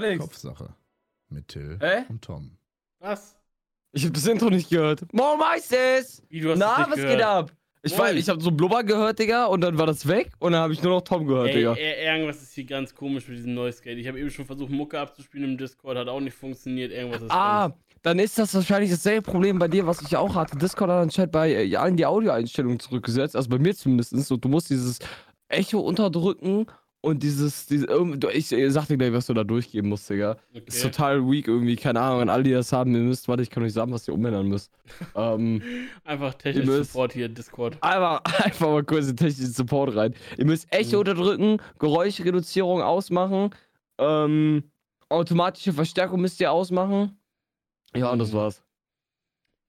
Nix. Kopfsache. Mit Till Hä? und Tom. Was? Ich hab das Intro nicht gehört. Moin Meisters! Wie, du hast Na, was gehört. geht ab? Ich, war, ich hab so Blubber gehört, Digga, und dann war das weg und dann habe ich nur noch Tom gehört, Ey, Digga. ey, irgendwas ist hier ganz komisch mit diesem Noise Gate. Ich habe eben schon versucht, Mucke abzuspielen im Discord, hat auch nicht funktioniert. Irgendwas ist Ah, ganz- dann ist das wahrscheinlich dasselbe Problem bei dir, was ich auch hatte. Discord hat anscheinend bei äh, allen die Audioeinstellungen zurückgesetzt, also bei mir zumindest. Und du musst dieses Echo unterdrücken und dieses, diese, irgend- du- ich, ich sag dir gleich, was du da durchgeben musst, Digga. Ist Okay. total weak irgendwie, keine Ahnung, an alle, die das haben, ihr müsst, warte, ich kann euch sagen, was ihr umändern müsst. ähm, Einfach technisch Ihr müsst- Support hier, Discord. einfach, einfach mal kurz in technischen Support rein. Ihr müsst Echo Mhm. unterdrücken, Geräuschreduzierung ausmachen, ähm, automatische Verstärkung müsst ihr ausmachen. Ja, und das Mhm. war's.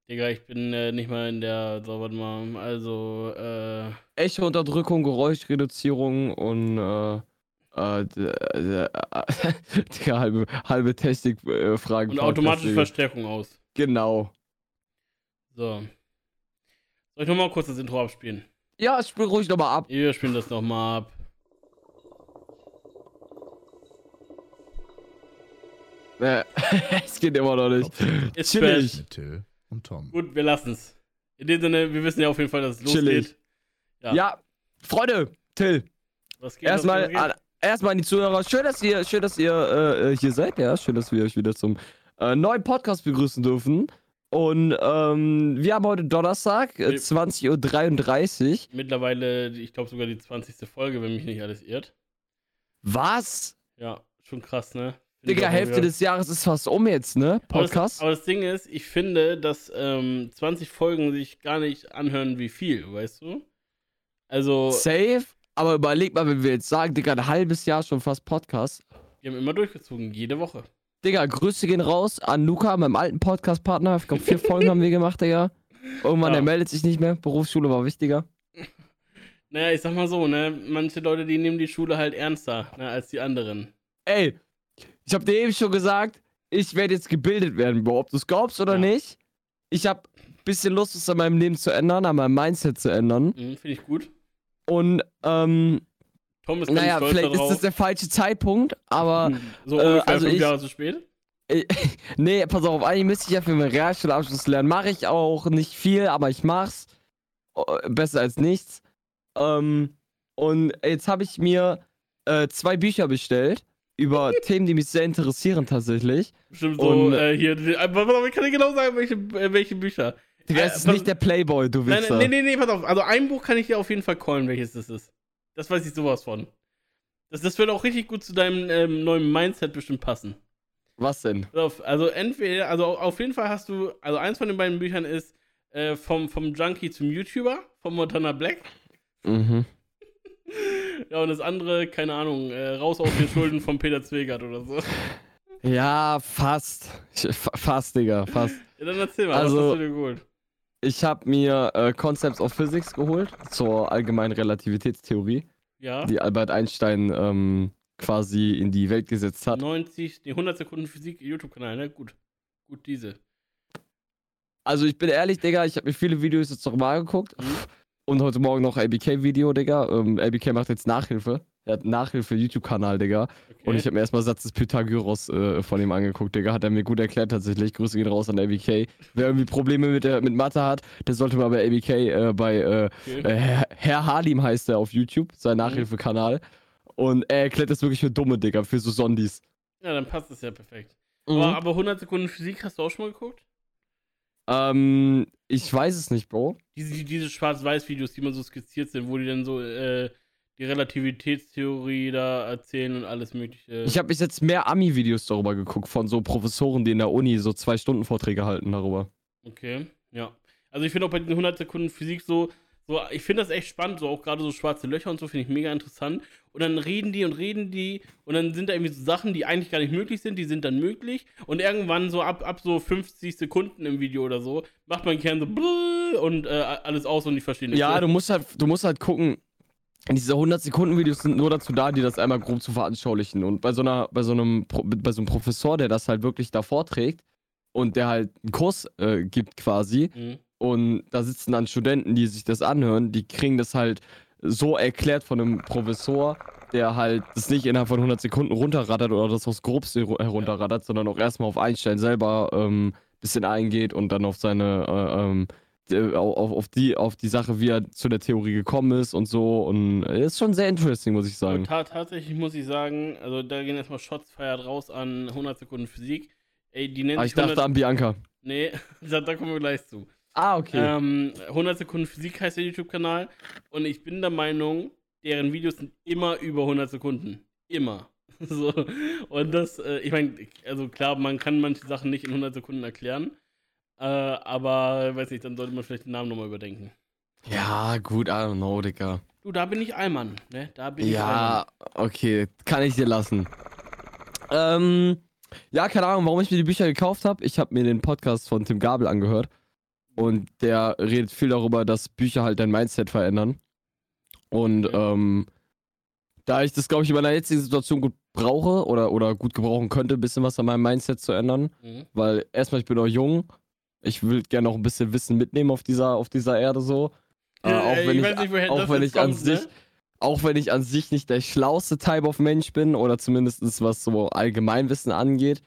Digga, ich bin äh, nicht mal in der. So, warte mal. Also, äh. Echo-Unterdrückung, Geräuschreduzierung und äh, äh, äh, die halbe, halbe Technik-Fragen. Und automatische Verstärkung aus. Genau. So. Soll ich nochmal kurz das Intro abspielen? Ja, spiel ruhig nochmal ab. Wir spielen das nochmal ab. Äh, es geht immer noch nicht. Ist Chillig. Und Tom. Gut, wir lassen's. In dem Sinne, wir wissen ja auf jeden Fall, dass es Chillig. losgeht. Ja. Ja, Freunde, Till, Was geht? erstmal was geht? an, erstmal an die Zuhörer. Schön, dass ihr, schön, dass ihr äh, äh, hier seid. Ja, schön, dass wir euch wieder zum äh, neuen Podcast begrüßen dürfen. Und ähm, wir haben heute Donnerstag, äh, Wir- 20.33 Uhr. Mittlerweile, ich glaube sogar die 20. Folge, wenn mich nicht alles irrt. Was? Ja, schon krass, ne? Digga, Hälfte des Jahres ist fast um jetzt, ne? Aber das, Podcast. aber das Ding ist, ich finde, dass ähm, 20 Folgen sich gar nicht anhören wie viel, weißt du? Also, Safe. Aber überleg mal, wenn wir jetzt sagen, Digga, ein halbes Jahr schon fast Podcast. wir haben immer durchgezogen, jede Woche. Digga, Grüße gehen raus an Luca, meinem alten Podcast-Partner. Ich glaube, vier Folgen haben wir gemacht, Digga. Irgendwann, Ja. der meldet sich nicht mehr. Berufsschule war wichtiger. Naja, ich sag mal so, ne? Manche Leute, die nehmen die Schule halt ernster, ne, als die anderen. Ey, ich habe dir eben schon gesagt, ich werde jetzt gebildet werden, Bro. Ob du es glaubst oder Ja. nicht. Ich habe ein bisschen Lust, es an meinem Leben zu ändern, an meinem Mindset zu ändern. Mhm, Finde ich gut. Und, ähm, Tom ist naja, vielleicht ist darauf. das der falsche Zeitpunkt, aber. Hm, so äh, ungefähr also fünf ich- Jahre zu spät. nee, pass auf, eigentlich müsste ich ja für meinen Realschulabschluss lernen. Mache ich auch nicht viel, aber ich mach's. Äh, Besser als nichts. Ähm, und jetzt habe ich mir äh, zwei Bücher bestellt über Themen, die mich sehr interessieren tatsächlich. Bestimmt so, Und- äh, hier, auf, ich kann dir genau sagen, welche, äh, welche Bücher. Digga, Äh, es ist nicht der Playboy, du Nein, Wichser. nein, nee, pass auf. Also ein Buch kann ich dir auf jeden Fall callen, welches das ist. Das weiß ich sowas von. Das, das wird auch richtig gut zu deinem ähm, neuen Mindset bestimmt passen. Was denn? Auf, also entweder, also auf jeden Fall hast du, also eins von den beiden Büchern ist äh, vom, vom Junkie zum YouTuber, vom Montana Black. Mhm. Ja, und das andere, keine Ahnung, äh, raus aus den Schulden von Peter Zwegert oder so. Ja, fast. Ich, fast, Digga, fast. Ja, dann erzähl mal, Also- was hast du dir geholt? Ich habe mir äh, Concepts of Physics geholt zur allgemeinen Relativitätstheorie, Ja, die Albert Einstein ähm, quasi in die Welt gesetzt hat. 90, die 100 Sekunden Physik YouTube-Kanal, ne? Gut. Gut, diese. Also ich bin ehrlich, Digga, ich habe mir viele Videos jetzt nochmal angeguckt. Mhm. Und heute Morgen noch ABK-Video, Digga. Ähm, ABK macht jetzt Nachhilfe. Er hat einen Nachhilfe-YouTube-Kanal, Digga. Okay. Und ich habe mir erstmal Satz des Pythagoras äh, von ihm angeguckt, Digga. Hat er mir gut erklärt tatsächlich. Grüße gehen raus an ABK. Wer irgendwie Probleme mit, der, mit Mathe hat, der sollte mal bei ABK, äh, bei äh, okay. äh, Herr, Halim heißt er auf YouTube, sein Nachhilfekanal. Und er erklärt das wirklich für Dumme, Digga, für so Sondis. Ja, dann passt es ja perfekt. Mhm. Aber, aber 100 Sekunden Physik hast du auch schon mal geguckt? Ähm, ich weiß es nicht, Bro. Diese, diese Schwarz-Weiß-Videos, die mal so skizziert sind, wo die dann so äh, die Relativitätstheorie da erzählen und alles mögliche. Ich habe bis jetzt mehr Ami-Videos darüber geguckt, von so Professoren, die in der Uni so zwei Stunden Vorträge halten darüber. Okay, ja. Also ich finde auch bei den 100 Sekunden Physik so, so ich finde das echt spannend, so auch gerade so schwarze Löcher und so finde ich mega interessant. Und dann reden die und reden die und dann sind da irgendwie so Sachen, die eigentlich gar nicht möglich sind, die sind dann möglich. Und irgendwann so ab, ab so 50 Sekunden im Video oder so, macht mein Kern so und äh, alles aus und ich verstehe nicht. Ja, du musst halt, du musst halt gucken. Diese 100-Sekunden-Videos sind nur dazu da, die das einmal grob zu veranschaulichen. Und bei so einer, bei so einem, bei so einem Professor, der das halt wirklich da vorträgt und der halt einen Kurs äh, gibt quasi, Mhm. Und da sitzen dann Studenten, die sich das anhören, die kriegen das halt so erklärt von einem Professor, der halt das nicht innerhalb von 100 Sekunden runterrattert oder das aufs Grobste ru- herunterrattert, sondern auch erstmal auf Einstein selber ähm, bisschen eingeht und dann auf seine, äh, ähm, auf, auf, die, auf die Sache, wie er zu der Theorie gekommen ist und so. Und äh, ist schon sehr interesting, muss ich sagen. ta tatsächlich muss ich sagen, also da gehen erstmal Shots feiert raus an 100 Sekunden Physik. Ey, die nennt Aber sich ich dachte 100 an Bianca. Nee, da, da kommen wir gleich zu. Ah, okay. Ähm, 100 Sekunden Physik heißt der YouTube-Kanal. Und ich bin der Meinung, deren Videos sind immer über 100 Sekunden. Immer. So. Und das, äh, ich meine, also klar, man kann manche Sachen nicht in 100 Sekunden erklären. Äh, aber, weiß nicht, dann sollte man vielleicht den Namen nochmal überdenken. Ja, gut, I don't know, Digga. Du, da bin ich Allmann, ne? Da bin ich Ja, okay, kann ich dir lassen. Ähm, ja, keine Ahnung, warum ich mir die Bücher gekauft habe. Ich habe mir den Podcast von Tim Gabel angehört und der redet viel darüber, dass Bücher halt dein Mindset verändern. Und Okay. ähm, da ich das, glaube ich, in meiner jetzigen Situation gut brauche oder, oder gut gebrauchen könnte, ein bisschen was an meinem Mindset zu ändern. Mhm. weil erstmal, ich bin noch jung. Ich will gerne noch ein bisschen Wissen mitnehmen auf dieser, auf dieser Erde so. Äh, Ja, auch wenn ich ich, nicht, auch wenn ich an kommt, sich, ne? auch wenn ich an sich nicht der schlauste Type of Mensch bin oder zumindest was so Allgemeinwissen angeht.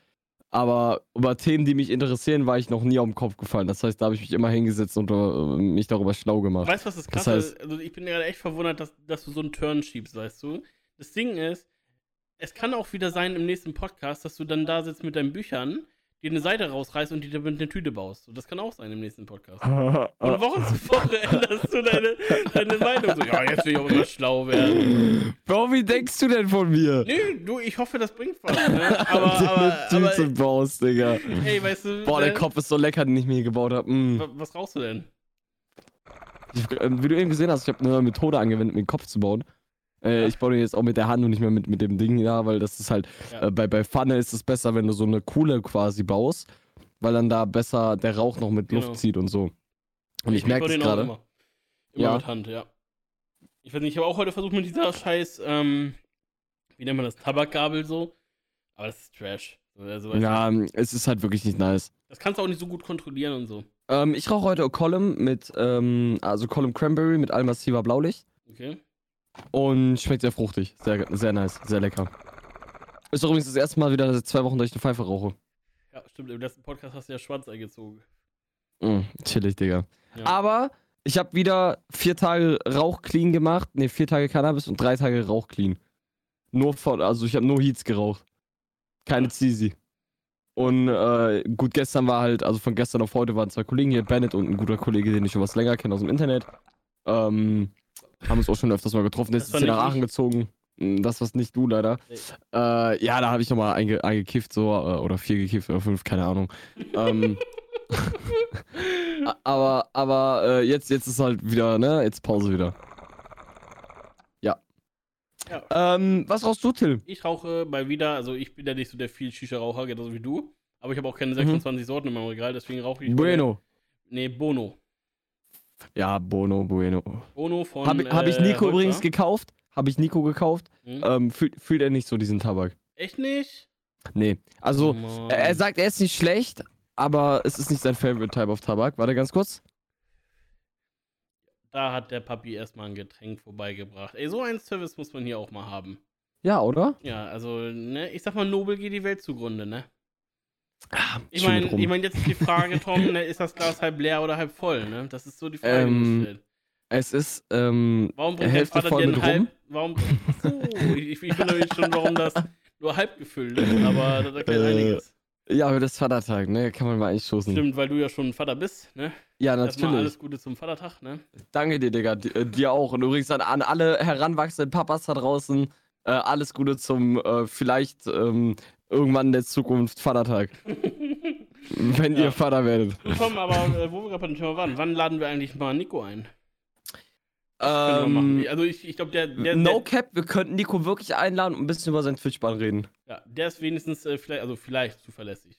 Aber über Themen, die mich interessieren, war ich noch nie auf den Kopf gefallen. Das heißt, da habe ich mich immer hingesetzt und äh, mich darüber schlau gemacht. Weißt du, was das Das krasse heißt- ist? Also ich bin gerade echt verwundert, dass, dass du so einen Turn schiebst, weißt du? Das Ding ist, es kann auch wieder sein im nächsten Podcast, dass du dann da sitzt mit deinen Büchern, dir eine Seite rausreißt und die dir mit eine Tüte baust. So, das kann auch sein im nächsten Podcast. Und Woche zu Woche änderst du deine, deine Meinung. So, ja, jetzt will ich auch immer schlau werden. Bro, wie denkst du denn von mir? Nee, du, ich hoffe, das bringt was. Ne? Aber, aber, aber, Tüte baust, Digga. hey, weißt du, Boah, der ne? Kopf ist so lecker, den ich mir hier gebaut habe. Mm. Wa- was rauchst du denn? Ich, äh, wie du eben gesehen hast, ich habe eine Methode angewendet, mir den Kopf zu bauen. Äh. Ich baue den jetzt auch mit der Hand und nicht mehr mit, mit dem Ding da, weil das ist halt, Ja. äh, bei, bei Pfanne ist es besser, wenn du so eine Kuhle quasi baust, weil dann da besser der Rauch noch mit Genau. Luft zieht und so. Und ich, baue merke auch gerade. Immer, immer Ja. mit Hand, ja. Ich weiß nicht, ich habe auch heute versucht mit dieser scheiß, ähm, wie nennt man das, Tabakgabel so. Aber das ist Trash. So, Also, Ja, du, es ist halt wirklich nicht nice. das kannst du auch nicht so gut kontrollieren und so. Ähm, ich rauche heute Column mit, ähm, also Column Cranberry mit allmassiver Blaulicht Okay? Und schmeckt sehr fruchtig. Sehr, sehr nice, sehr lecker. Ist doch übrigens das erste Mal wieder seit zwei Wochen, dass ich eine Pfeife rauche. Ja, stimmt. Im letzten Podcast hast du ja schwarz eingezogen. Mm, chillig, Digga. Ja. Aber ich habe wieder vier Tage Rauch clean gemacht. Ne, vier Tage Cannabis und drei Tage Rauch clean. Nur von, also ich habe nur Heats geraucht. Keine Zizi. Und äh, gut, gestern war halt, also von gestern auf heute waren zwei Kollegen hier, Bennett und ein guter Kollege, den ich schon was länger kenne aus dem Internet. Ähm, haben uns auch schon öfters mal getroffen. Das ist jetzt hier nach Aachen gezogen. Mm, Das war's nicht du leider. Nee. Äh, ja, da habe ich nochmal einge eingekifft, so, äh, oder vier gekifft oder fünf, keine Ahnung. ähm, aber, aber äh, jetzt, jetzt ist halt wieder, ne? Jetzt Pause wieder. Ja. Ja. Ähm, was rauchst du, Till? Ich rauche mal wieder, also ich bin ja nicht so der viel Shisha-Raucher, genauso wie du. Aber ich habe auch keine Mhm. 26 Sorten in meinem Regal, deswegen rauche ich. Bueno. Nee, Bono. Ja, Bono, Bueno. Bono von. Habe hab ich äh, Nico Holzer. übrigens gekauft. Habe ich Nico gekauft. Hm? Ähm, fühlt, fühlt er nicht so diesen Tabak? Echt nicht? Nee. Also, Mann. er, er sagt, er ist nicht schlecht, aber es ist nicht sein Favorite Type of Tabak. Warte ganz kurz. Da hat der Papi erstmal ein Getränk vorbeigebracht. Ey, so einen Service muss man hier auch mal haben. Ja, oder? Ja, also, ne, ich sag mal, Nobel geht die Welt zugrunde, ne? Ah, Ich meine, ich mein, jetzt ist die Frage, Tom, ne, ist das Glas halb leer oder halb voll, ne? Das ist so die Frage, die Ähm, stellt. Es ist, ähm, Warum bringt Hälfte Vater voll mit halb, rum? warum, so, ich, ich nämlich schon, warum das nur halb gefüllt ist, aber das erklärt Äh, einiges. ja, aber das ist Vatertag, ne? Kann man mal einstoßen. Stimmt, weil du ja schon Vater bist, ne? Ja, Erstmal natürlich. alles Gute zum Vatertag, ne? Danke dir, Digga. Di- äh, Dir auch. Und übrigens an alle heranwachsenden Papas da draußen, äh, alles Gute zum äh, vielleicht ähm, irgendwann in der Zukunft Vatertag. Wenn Ja. ihr Vater werdet. Tom, aber äh, wo wir gerade beim Thema waren, wann laden wir eigentlich mal Nico ein? Ähm, Also ich, ich glaube, der, der, no der, Cap, wir könnten Nico wirklich einladen und ein bisschen über seinen Twitch-Bahn reden. ja, der ist wenigstens äh, vielleicht, also vielleicht zuverlässig.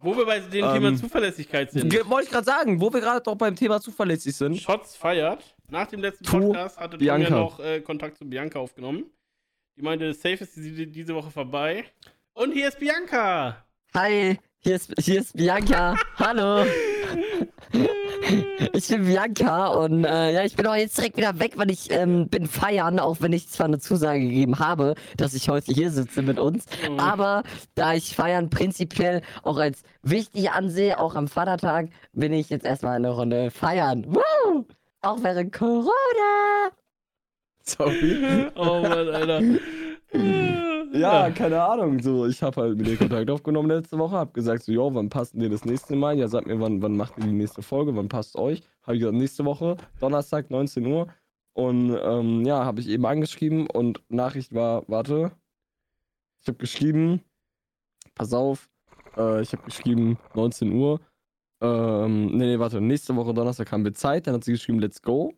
Wo wir bei dem Ähm, Thema Zuverlässigkeit sind. Wollte ich gerade sagen, wo wir gerade doch beim Thema zuverlässig sind. Shots feiert. Nach dem letzten Tu Podcast hatte Tom ja Bianca. noch äh, Kontakt zu Bianca aufgenommen. Die meinte, safe ist diese, diese Woche vorbei. Und hier ist Bianca. Hi, hier ist, hier ist Bianca. Hallo. Ich bin Bianca und äh, ja, ich bin auch jetzt direkt wieder weg, weil ich ähm, bin feiern, auch wenn ich zwar eine Zusage gegeben habe, dass ich heute hier sitze mit uns. Mhm. Aber da ich feiern prinzipiell auch als wichtig ansehe, auch am Vatertag, bin ich jetzt erstmal eine Runde feiern. Woo! Auch während Corona. Sorry. Oh Mann, Alter. Ja, keine Ahnung. So, ich habe halt mit dir Kontakt aufgenommen letzte Woche, hab gesagt, so, jo, wann passt denn dir das nächste Mal? Ja, sagt mir, wann, wann macht ihr die nächste Folge? Wann passt euch? Habe ich gesagt, nächste Woche, Donnerstag, 19 Uhr. Und ähm, ja, habe ich eben angeschrieben und Nachricht war, warte, ich habe geschrieben, pass auf, äh, ich habe geschrieben, 19 Uhr. Ähm, nee, nee, warte, nächste Woche Donnerstag haben wir Zeit. Dann hat sie geschrieben, let's go.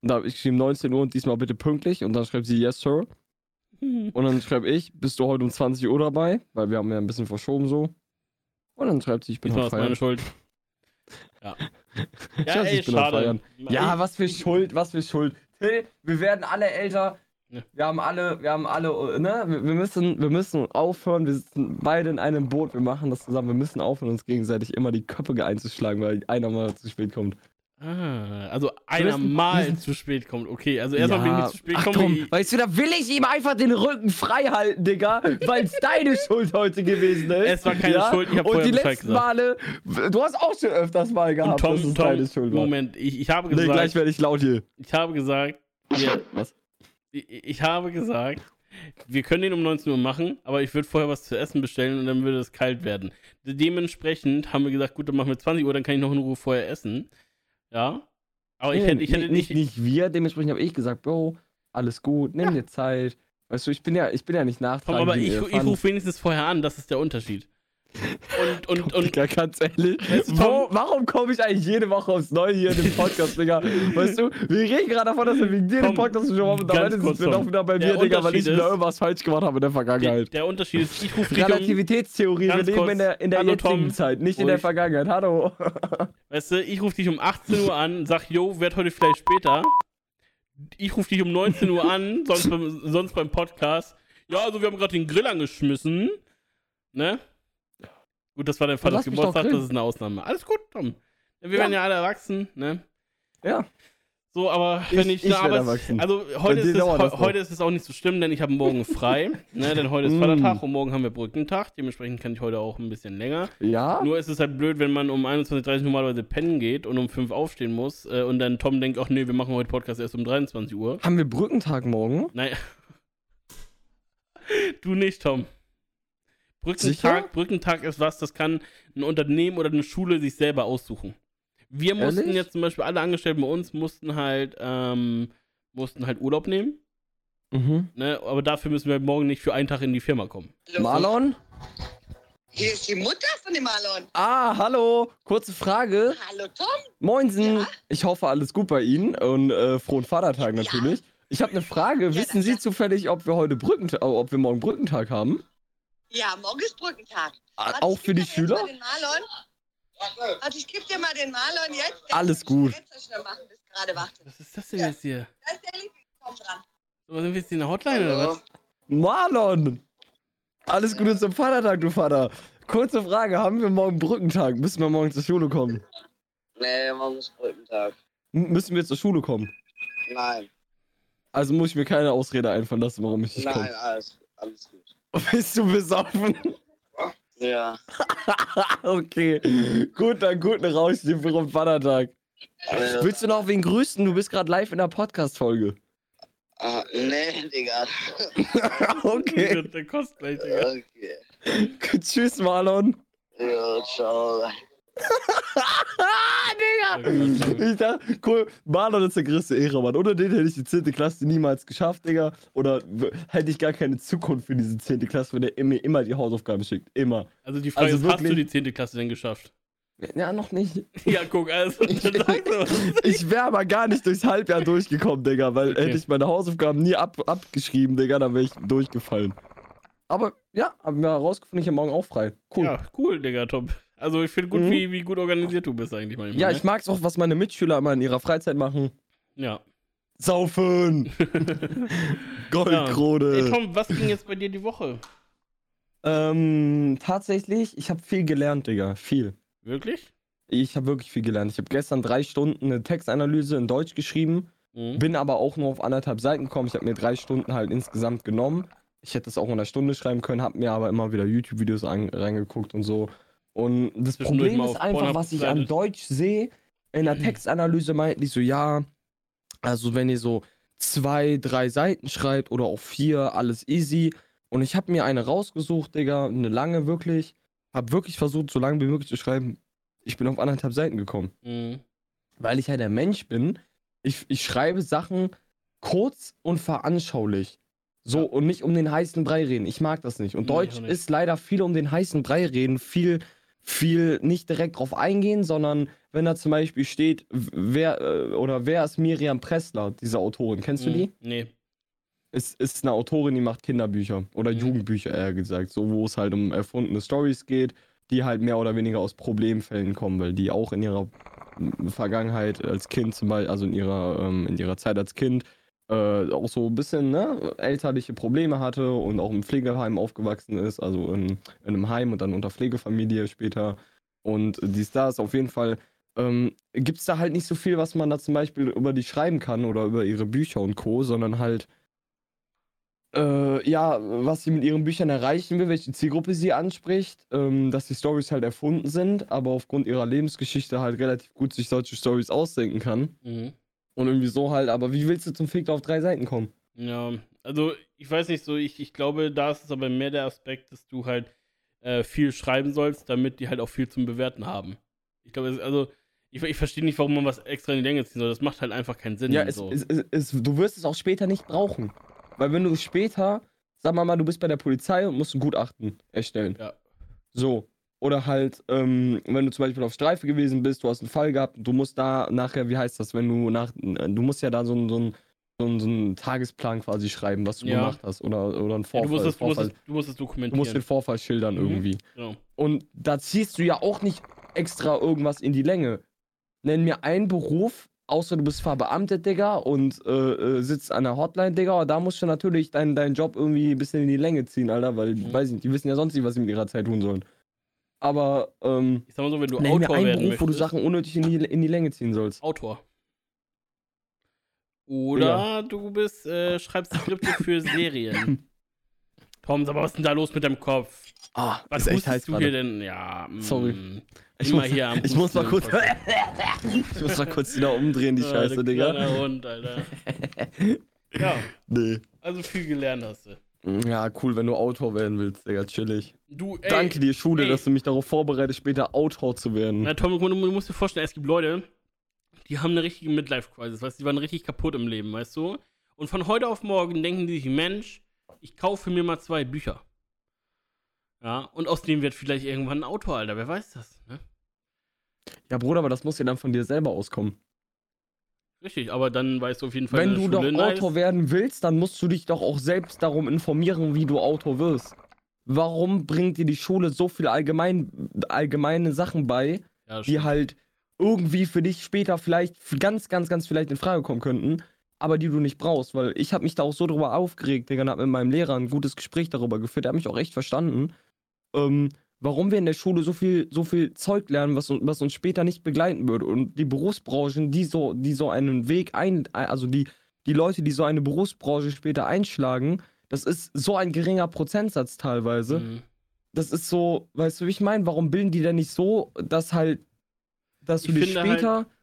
Und da habe ich geschrieben, 19 Uhr und diesmal bitte pünktlich. Und dann schreibt sie, yes, sir. Und dann schreibe ich, bist du heute um 20 Uhr dabei? Weil wir haben ja ein bisschen verschoben so. Und dann schreibt sie, ich bin heute ist meine feiern. Schuld. Ja. Ich Ja, weiß, ey, ich bin am schade. Feiern. Ja, was für Schuld, was für Schuld. Till, wir werden alle älter. Ja. Wir haben alle, wir haben alle, ne? Wir, wir müssen, wir müssen aufhören. Wir sitzen beide in einem Boot. Wir machen das zusammen. Wir müssen aufhören, uns gegenseitig immer die Köpfe einzuschlagen, weil einer mal zu spät kommt. Ah, also einer müssen- mal zu spät kommt. Okay, also erstmal bin ich nicht zu spät ach gekommen. komm, weißt du, da will ich ihm einfach den Rücken frei halten, Digga, weil es deine Schuld heute gewesen ist. Es war keine Schuld, ich hab Und vorher die Bescheid letzten gesagt. Male, du hast auch schon öfters mal Und gehabt, Tom, dass es Tom, deine Schuld war. Moment, ich, ich habe Nee, gleich gesagt, werde ich laut hier. ich habe gesagt, wir, Was? Ich, ich habe gesagt, wir können den um 19 Uhr machen, aber ich würde vorher was zu essen bestellen und dann würde es kalt werden. Dementsprechend haben wir gesagt, gut, dann machen wir 20 Uhr, dann kann ich noch in Ruhe vorher essen. Ja. Aber ich Nee, hätte, ich hätte nicht, nicht, nicht wir, dementsprechend habe ich gesagt, Bro, alles gut, nimm dir Zeit. Weißt du, ich bin ja, ich bin ja nicht nachtragend. aber ich, ich rufe wenigstens vorher an, das ist der Unterschied. Und, und, und, Digga, ganz ehrlich, wo, warum komme ich eigentlich jede Woche aufs Neue hier in den Podcast, Digga? Weißt du, wir reden gerade davon, dass wir wegen dir den Podcast schon machen und am Ende sind wir doch wieder bei Der mir, Digga, weil ich wieder irgendwas falsch gemacht habe in der der, Vergangenheit. der Unterschied ist, ich rufe dich um, Relativitätstheorie, wir leben in der, in der Hallo, jetzigen Tom. Zeit, nicht in der Ruhig. Vergangenheit. Hallo. Weißt du, ich rufe dich um 18 Uhr an, sag, yo, werd heute vielleicht später. Ich rufe dich um 19 Uhr an, sonst beim, sonst beim Podcast. Ja, also wir haben gerade den Grill angeschmissen. Ne? Gut, das war dein Vaters Geburtstag, das ist eine Ausnahme. Alles gut, Tom. Wir Ja. werden ja alle erwachsen, ne? Ja. So, aber wenn ich, Ich- ich Arbeits-. Also heute ist, es, noch. heute ist es auch nicht so schlimm, denn ich habe morgen frei. ne? Denn heute ist Mm. Vatertag und morgen haben wir Brückentag. Dementsprechend kann ich heute auch ein bisschen länger. Ja? Nur ist es halt blöd, wenn man um 21.30 Uhr normalerweise pennen geht und um 5 aufstehen muss äh, und dann Tom denkt, ach nee, wir machen heute Podcast erst um 23 Uhr. Haben wir Brückentag morgen? Nein. du nicht, Tom. Sicher? Brückentag, Brückentag ist was, das kann ein Unternehmen oder eine Schule sich selber aussuchen. Wir mussten Ehrlich? jetzt zum Beispiel, alle Angestellten bei uns mussten halt, ähm, mussten halt Urlaub nehmen, Mhm. ne? aber dafür müssen wir morgen nicht für einen Tag in die Firma kommen. Marlon? Hier ist die Mutter von dem Marlon. Ah, hallo. Kurze Frage. Hallo Tom. Moinsen. Ja? Ich hoffe, alles gut bei Ihnen und äh, frohen Vatertag natürlich. Ich habe eine Frage. Ja, Wissen Sie zufällig, ob wir heute Brückentag, ob wir morgen Brückentag haben? Ja, morgen ist Brückentag. Ah, Warte, Auch ich für geb die Schüler? Warte, ich gebe dir mal den Marlon jetzt. Der Alles gut. Machen. Was ist das denn jetzt hier? Da ist der Lieblingskaum dran. So, Sind wir jetzt in der Hotline oder was? Marlon! Alles Gute zum Vatertag, du Vater. Kurze Frage, haben wir morgen Brückentag? Müssen wir morgen zur Schule kommen? Nee, morgen ist Brückentag. M müssen wir zur Schule kommen? Nein, Also muss ich mir keine Ausrede einfallen lassen, warum ich nicht nein, komme. alles, alles gut. Bist du besoffen? Ja, okay. Gut, dann guten Rausch dir für den Vatertag. äh, Willst du noch wen grüßen? Du bist gerade live in der Podcast-Folge. ah, nee, Digga. okay. Der, der kostet gleich, Digga. Okay. Tschüss, Marlon. Ja, ciao. Digga. Ich dachte, cool, Marlon ist der größte Ehrenmann. Ohne den hätte ich die 10. Klasse niemals geschafft, Digga. Oder hätte ich gar keine Zukunft für diese 10. Klasse, wenn er mir immer die Hausaufgaben schickt. Immer. Also die Frage Also ist, hast du wirklich- die 10. Klasse denn geschafft? Ja, noch nicht. Ja, guck, also. Ich wäre aber gar nicht durchs Halbjahr durchgekommen, Digga, weil Okay. hätte ich meine Hausaufgaben nie ab, abgeschrieben, Digga, dann wäre ich durchgefallen. Aber ja, haben wir herausgefunden, ich habe morgen auch frei. Cool. Ja, Ja, cool, Digga, top. Also ich finde gut, Mhm. wie, wie gut organisiert du bist eigentlich manchmal. ne? ich mag's auch, was meine Mitschüler immer in ihrer Freizeit machen. Ja. Saufen! Goldkrone! Ey, Tom, was ging jetzt bei dir die Woche? Ähm, tatsächlich, ich habe viel gelernt, Digga. Viel. Wirklich? ich habe wirklich viel gelernt. Ich habe gestern drei Stunden eine Textanalyse in Deutsch geschrieben, Mhm. bin aber auch nur auf anderthalb Seiten gekommen. Ich habe mir drei Stunden halt insgesamt genommen. Ich hätte es auch in einer Stunde schreiben können, habe mir aber immer wieder YouTube-Videos reingeguckt und so. Und das Problem ist einfach, was ich an. Deutsch sehe. In der Textanalyse meinten die so, ja, also wenn ihr so zwei, drei Seiten schreibt oder auch vier, alles easy. Und ich habe mir eine rausgesucht, Digga, eine lange wirklich. Hab wirklich versucht, so lange wie möglich zu schreiben. Ich bin auf anderthalb Seiten gekommen. Mhm. Weil ich halt der Mensch bin. Ich, ich schreibe Sachen kurz und veranschaulich. So, Ja. und nicht um den heißen Brei reden. Ich mag das nicht. Und Nee, Deutsch nicht. ist leider viel um den heißen Brei reden. Viel, viel nicht direkt drauf eingehen, sondern wenn da zum Beispiel steht, wer äh, oder wer ist Miriam Pressler, diese Autorin. Kennst du Mhm. die? Nee. ist, ist eine Autorin, die macht Kinderbücher oder Mhm. Jugendbücher, eher gesagt, so wo es halt um erfundene Stories geht, die halt mehr oder weniger aus Problemfällen kommen, weil die auch in ihrer mm, Vergangenheit als Kind zum Beispiel, also in ihrer, ähm, in ihrer Zeit als Kind, äh, auch so ein bisschen ne, elterliche Probleme hatte und auch im Pflegeheim aufgewachsen ist, also in, in einem Heim und dann unter Pflegefamilie später. Und dies, da ist auf jeden Fall ähm, gibt es da halt nicht so viel, was man da zum Beispiel über die schreiben kann oder über ihre Bücher und Co., sondern halt, äh, ja, was sie mit ihren Büchern erreichen will, welche Zielgruppe sie anspricht, ähm, dass die Stories halt erfunden sind, aber aufgrund ihrer Lebensgeschichte halt relativ gut sich solche Stories ausdenken kann. Mhm. Und irgendwie so halt, aber wie willst du zum Fick auf drei Seiten kommen? Ja, also ich weiß nicht so, ich, ich glaube, da ist es aber mehr der Aspekt, dass du halt äh, viel schreiben sollst, damit die halt auch viel zum Bewerten haben. Ich glaube, es- also ich, ich verstehe nicht, warum man was extra in die Länge ziehen soll. Das macht halt einfach keinen Sinn. Ja, es, so. es, es, du wirst es auch später nicht brauchen. Weil wenn du später, sag mal mal, du bist bei der Polizei und musst ein Gutachten erstellen. Ja. So. Oder halt, ähm, wenn du zum Beispiel auf Streife gewesen bist, du hast einen Fall gehabt, du musst da nachher, wie heißt das, wenn du nach, du musst ja da so einen so einen- so einen- so einen Tagesplan quasi schreiben, was du Ja. gemacht hast. Oder, oder einen ja, Vorfall. du, musst es, du, musst Vorfall. es, du musst es du dokumentieren. musst den Vorfall schildern Mhm. irgendwie. genau. Und da ziehst du ja auch nicht extra irgendwas in die Länge. Nenn mir einen Beruf, außer du bist verbeamtet, Digga, und äh, äh, sitzt an der Hotline, Digga, aber da musst du natürlich deinen deinen Job irgendwie ein bisschen in die Länge ziehen, Alter, weil, Mhm. weiß ich nicht, die wissen ja sonst nicht, was sie mit ihrer Zeit tun sollen. Aber, ähm, Ich sag mal so, wenn du nenn mir Autor einen werden Beruf, wo du möchtest. Sachen unnötig in die, in die Länge ziehen sollst. Autor. Oder du bist, äh, schreibst Skripte für Serien. Tom, aber was ist denn da los mit deinem Kopf? Ah, Was hustest du hier denn? Ja, mm, Sorry. Ich muss, hier ich muss mal kurz, ich muss mal kurz wieder umdrehen, die Scheiße, Digga. Hund, Alter. ja, Nee. also viel gelernt hast du. Ja, cool, wenn du Autor werden willst, Digga, chillig. Du, ey, Danke dir, Schule, ey. dass du mich darauf vorbereitest, später Autor zu werden. Na, Tom, du, du musst dir vorstellen, es gibt Leute, die haben eine richtige Midlife-Crisis, weißt du, die waren richtig kaputt im Leben, weißt du? Und von heute auf morgen denken die sich, Mensch, ich kaufe mir mal zwei Bücher. Ja, und aus dem wird vielleicht irgendwann ein Autor, Alter, wer weiß das, ne? Ja, Bruder, aber das muss ja dann von dir selber auskommen. Richtig, aber dann weißt du auf jeden Fall, Wenn du doch. Autor werden willst, dann musst du dich doch auch selbst darum informieren, wie du Autor wirst. Warum bringt dir die Schule so viele allgemein, allgemeine Sachen bei, ja, die halt irgendwie für dich später vielleicht ganz, ganz, ganz vielleicht in Frage kommen könnten, aber die du nicht brauchst? Weil ich habe mich da auch so drüber aufgeregt, Digga, und hab mit meinem Lehrer ein gutes Gespräch darüber geführt. Der hat mich auch echt verstanden, ähm, warum wir in der Schule so viel, so viel Zeug lernen, was, uns- was uns später nicht begleiten würde. Und die Berufsbranchen, die so, die so einen Weg ein, also die, die Leute, die so eine Berufsbranche später einschlagen, das ist so ein geringer Prozentsatz teilweise Mhm. das ist so, weißt du, wie ich meine? Warum bilden die denn nicht so, dass halt, dass du Ich dich finde halt, später Ich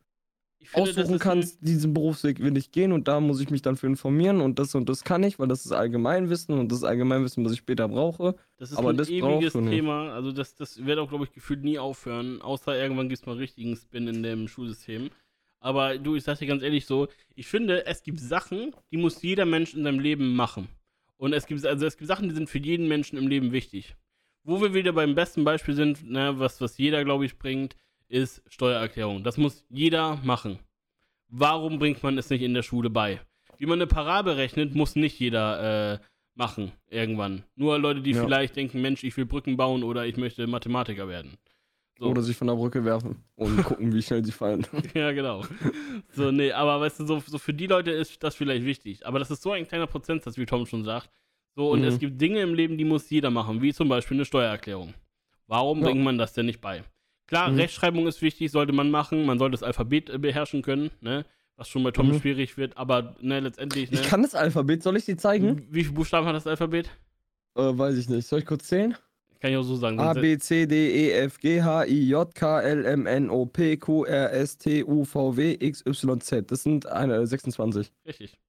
finde, aussuchen kannst, diesen Berufsweg will ich gehen und da muss ich mich dann für informieren und das und das kann ich, weil das ist Allgemeinwissen und das ist Allgemeinwissen, was ich später brauche. Das ist Aber ein das ewiges du nicht. Thema. Also das, das wird auch, glaube ich, gefühlt nie aufhören, außer irgendwann gibt es mal richtigen Spin in dem Schulsystem. Aber du, ich sag dir ganz ehrlich so, ich finde, es gibt Sachen, die muss jeder Mensch in seinem Leben machen. Und es gibt, also es gibt Sachen, die sind für jeden Menschen im Leben wichtig. Wo wir wieder beim besten Beispiel sind, ne, was, was jeder, glaube ich, bringt, ist Steuererklärung. Das muss jeder machen. Warum bringt man es nicht in der Schule bei? Wie man eine Parabel rechnet, muss nicht jeder äh, machen irgendwann. Nur Leute, die Ja. vielleicht denken, Mensch, ich will Brücken bauen oder ich möchte Mathematiker werden. So. Oder sich von der Brücke werfen und gucken, wie schnell sie fallen. ja, genau. So, nee, aber weißt du, so, so für die Leute ist das vielleicht wichtig. Aber das ist so ein kleiner Prozentsatz, wie Tom schon sagt. So, und Mhm. es gibt Dinge im Leben, die muss jeder machen, wie zum Beispiel eine Steuererklärung. Warum Ja. bringt man das denn nicht bei? Klar, Mhm. Rechtschreibung ist wichtig, sollte man machen. Man sollte das Alphabet äh, beherrschen können, ne? Was schon bei Tom Mhm. schwierig wird, aber ne, letztendlich, ne? Ich kann das Alphabet, soll ich dir zeigen? Wie viele Buchstaben hat das Alphabet? Äh, weiß ich nicht. Soll ich kurz zählen? Kann ich auch so sagen. A, B, C, D, E, F, G, H, I, J, K, L, M, N, O, P, Q, R, S, T, U, V, W, X, Y, Z. Das sind eine, äh, 26. Richtig.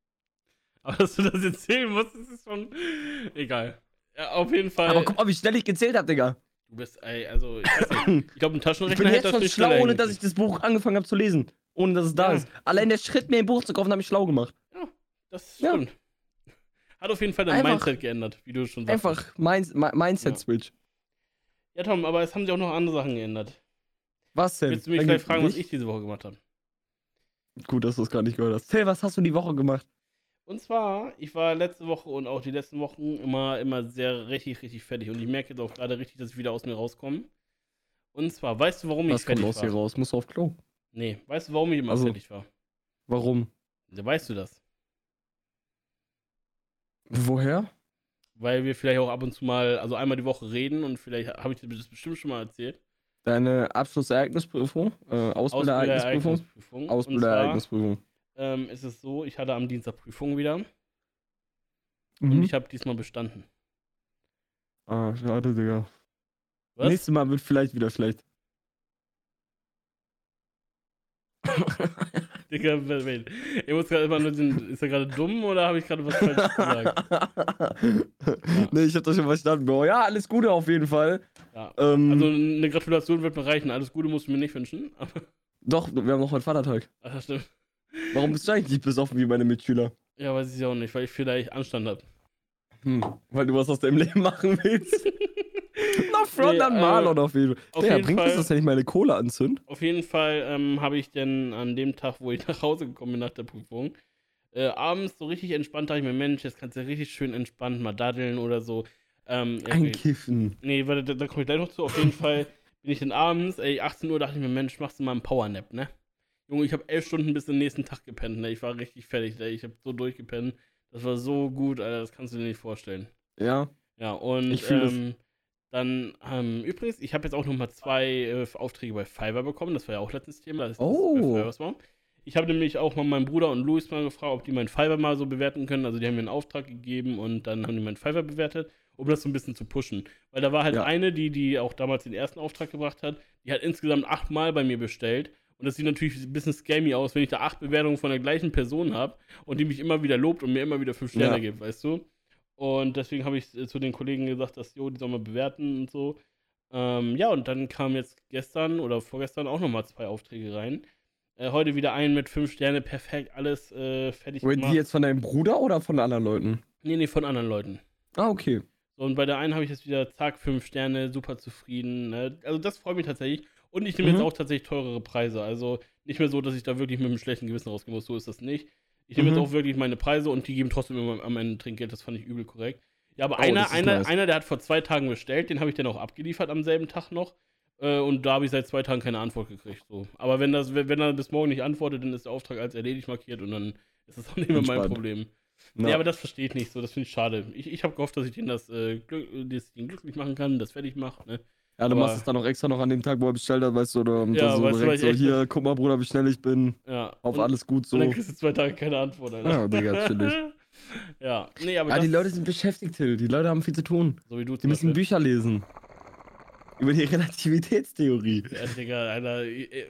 Aber dass du das jetzt zählen musst, ist schon. Egal. Ja, auf jeden Fall. Aber guck mal, wie schnell ich gezählt habe, Digga. Du bist, ey, also, ich nicht. Ich glaube, ein Ich Taschenrechner bin hätte jetzt das schon schlau, ohne dass ich das Buch angefangen habe zu lesen. Ohne dass es da Ja. ist. Allein der Schritt, mir ein Buch zu kaufen, hat mich schlau gemacht. Das Ja. stimmt. Hat auf jeden Fall dein Einfach- Mindset geändert, wie du schon sagst. Einfach Mind Mi- Mindset-Switch. Ja, Tom, aber es haben sich auch noch andere Sachen geändert. Was denn? Willst du mich Dann gib- fragen, was nicht? ich diese Woche gemacht habe? Gut, dass du es gar nicht gehört hast. Till, was hast du die Woche gemacht? Und zwar, ich war letzte Woche und auch die letzten Wochen immer, immer sehr richtig, richtig fertig. Und ich merke jetzt auch gerade richtig, dass ich wieder aus mir rauskomme. Und zwar, weißt du, warum ich Was kommt fertig aus war? hier raus? Musst du auf Klo? Nee, weißt du, warum ich immer Also- fertig war? Warum? Ja, Weißt du das? Woher? Weil wir vielleicht auch ab und zu mal, also einmal die Woche reden und vielleicht habe ich dir das bestimmt schon mal erzählt. Deine Abschlussereignisprüfung? Äh, Ausbildereignisprüfung? Ausbildereignisprüfung. Und Ausbilderereignisprüfung. Ähm, ist es so, ich hatte am Dienstag Prüfung wieder und Mhm. ich habe diesmal bestanden. Ah, schade, Digga. Was? Nächstes Mal wird vielleicht wieder schlecht. Digga, wait. Ich muss gerade immer nur den, ist er gerade dumm oder habe ich gerade was falsch gesagt? nee, ich hab das schon verstanden, Bro. Ja, alles Gute auf jeden Fall. Ja. Ähm, Also eine Gratulation wird mir reichen. Alles Gute musst du mir nicht wünschen. Doch, wir haben noch heute Vatertag. ach, das stimmt. Warum bist du eigentlich nicht besoffen wie meine Mitschüler? Ja, weiß ich auch nicht, weil ich vielleicht Anstand habe. Hm, weil du was aus deinem Leben machen willst. Na, Front Nee, an äh, Marlon auf jeden Fall. jeden bringt das, dass ich meine Kohle anzünd? Auf jeden Fall ähm, habe ich dann an dem Tag, wo ich nach Hause gekommen bin nach der Prüfung, äh, abends so richtig entspannt, dachte ich mir, Mensch, jetzt kannst du richtig schön entspannt mal daddeln oder so. Ähm, ja. Einkiffen. Nee, warte, da, da komme ich gleich noch zu. Auf jeden Fall bin ich dann abends, ey, 18 Uhr dachte ich mir, Mensch, machst du mal einen Powernap, ne? Junge, ich habe elf Stunden bis zum nächsten Tag gepennt, ne? Ich war richtig fertig, ne? Ich habe so durchgepennt. Das war so gut, Alter, das kannst du dir nicht vorstellen. Ja. Ja, und Ich das. ähm, dann, ähm, übrigens, ich habe jetzt auch nochmal zwei äh, Aufträge bei Fiverr bekommen. Das war ja auch letztes Thema. Das, das Oh. was war. Ich habe nämlich auch mal meinen Bruder und Luis mal gefragt, ob die meinen Fiverr mal so bewerten können. Also die haben mir einen Auftrag gegeben und dann haben die meinen Fiverr bewertet, um das so ein bisschen zu pushen. Weil da war halt Ja. eine, die, die auch damals den ersten Auftrag gebracht hat, die hat insgesamt achtmal bei mir bestellt. Und das sieht natürlich ein bisschen scammy aus, wenn ich da acht Bewertungen von der gleichen Person habe und die mich immer wieder lobt und mir immer wieder fünf Sterne Ja. gibt, weißt du? Und deswegen habe ich äh, zu den Kollegen gesagt, dass, jo, die sollen mal bewerten und so. Ähm, ja, und dann kam jetzt gestern oder vorgestern auch nochmal zwei Aufträge rein. Äh, heute wieder einen mit fünf Sterne, perfekt, alles äh, fertig Wait, gemacht. die jetzt von deinem Bruder oder von anderen Leuten? Nee, nee, von anderen Leuten. Ah, okay. So, und bei der einen habe ich jetzt wieder, zack, fünf Sterne, super zufrieden. Ne? Also das freut mich tatsächlich. Und ich nehme Mhm. jetzt auch tatsächlich teurere Preise. Also nicht mehr so, dass ich da wirklich mit einem schlechten Gewissen rausgehen muss. So ist das nicht. Ich nehme Mhm. jetzt auch wirklich meine Preise und die geben trotzdem immer am Ende Trinkgeld. Das fand ich übel korrekt. Ja, aber Oh, einer, einer, nice. einer, der hat vor zwei Tagen bestellt, den habe ich dann auch abgeliefert am selben Tag noch. Äh, und da habe ich seit zwei Tagen keine Antwort gekriegt. So. Aber wenn, das, wenn wenn er bis morgen nicht antwortet, dann ist der Auftrag als erledigt markiert und dann ist das auch nicht mehr mein. Problem. Na, Nee, aber das verstehe ich nicht so. Das finde ich schade. Ich, ich habe gehofft, dass ich den das, äh, glück, dass ich ihn glücklich machen kann, das fertig mache. Ne? Ja, du aber- machst es dann auch extra noch an dem Tag, wo er bestellt hat, weißt du, oder Ja, so direkt so, hier, guck mal, Bruder, wie schnell ich bin. Ja. Auf und, alles gut so. Und dann kriegst du zwei Tage keine Antwort, Alter. Ja, Digga, chillig. ja, nee, aber Ja, die Leute sind beschäftigt, Till. Die Leute haben viel zu tun. so wie du Die müssen Beispiel. Bücher lesen. Über die Relativitätstheorie. Ja, Digga, Alter.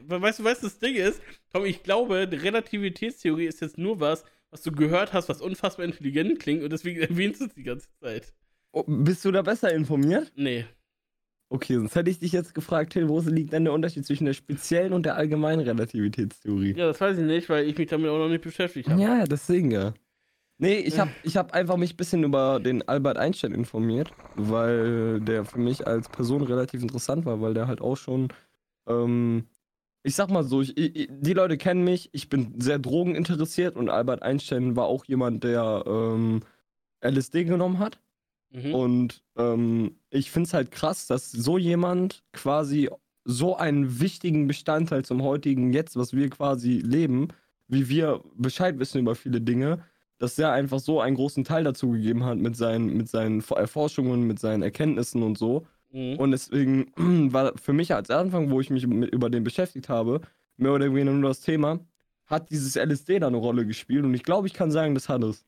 Weißt du, weißt du, das Ding ist, Tom, ich glaube, die Relativitätstheorie ist jetzt nur was, was du gehört hast, was unfassbar intelligent klingt und deswegen erwähnst du es die ganze Zeit. Oh, bist du da besser informiert? Nee. Okay, sonst hätte ich dich jetzt gefragt, Till, wo liegt denn der Unterschied zwischen der speziellen und der allgemeinen Relativitätstheorie? Ja, das weiß ich nicht, weil ich mich damit auch noch nicht beschäftigt habe. Ja, ja, deswegen ja. Nee, ich habe ich hab einfach mich ein bisschen über den Albert Einstein informiert, weil der für mich als Person relativ interessant war, weil der halt auch schon, ähm, ich sag mal so, ich, ich, die Leute kennen mich, ich bin sehr drogeninteressiert und Albert Einstein war auch jemand, der ähm, LSD genommen hat. Mhm. Und ähm, ich finde es halt krass, dass so jemand quasi so einen wichtigen Bestandteil zum heutigen Jetzt, was wir quasi leben, wie wir Bescheid wissen über viele Dinge, dass der einfach so einen großen Teil dazu gegeben hat mit seinen, mit seinen Erforschungen, mit seinen Erkenntnissen und so. Mhm. Und deswegen war für mich als Anfang, wo ich mich mit, über den beschäftigt habe, mehr oder weniger nur das Thema, hat dieses LSD da eine Rolle gespielt. Und ich glaube, ich kann sagen, das hat es.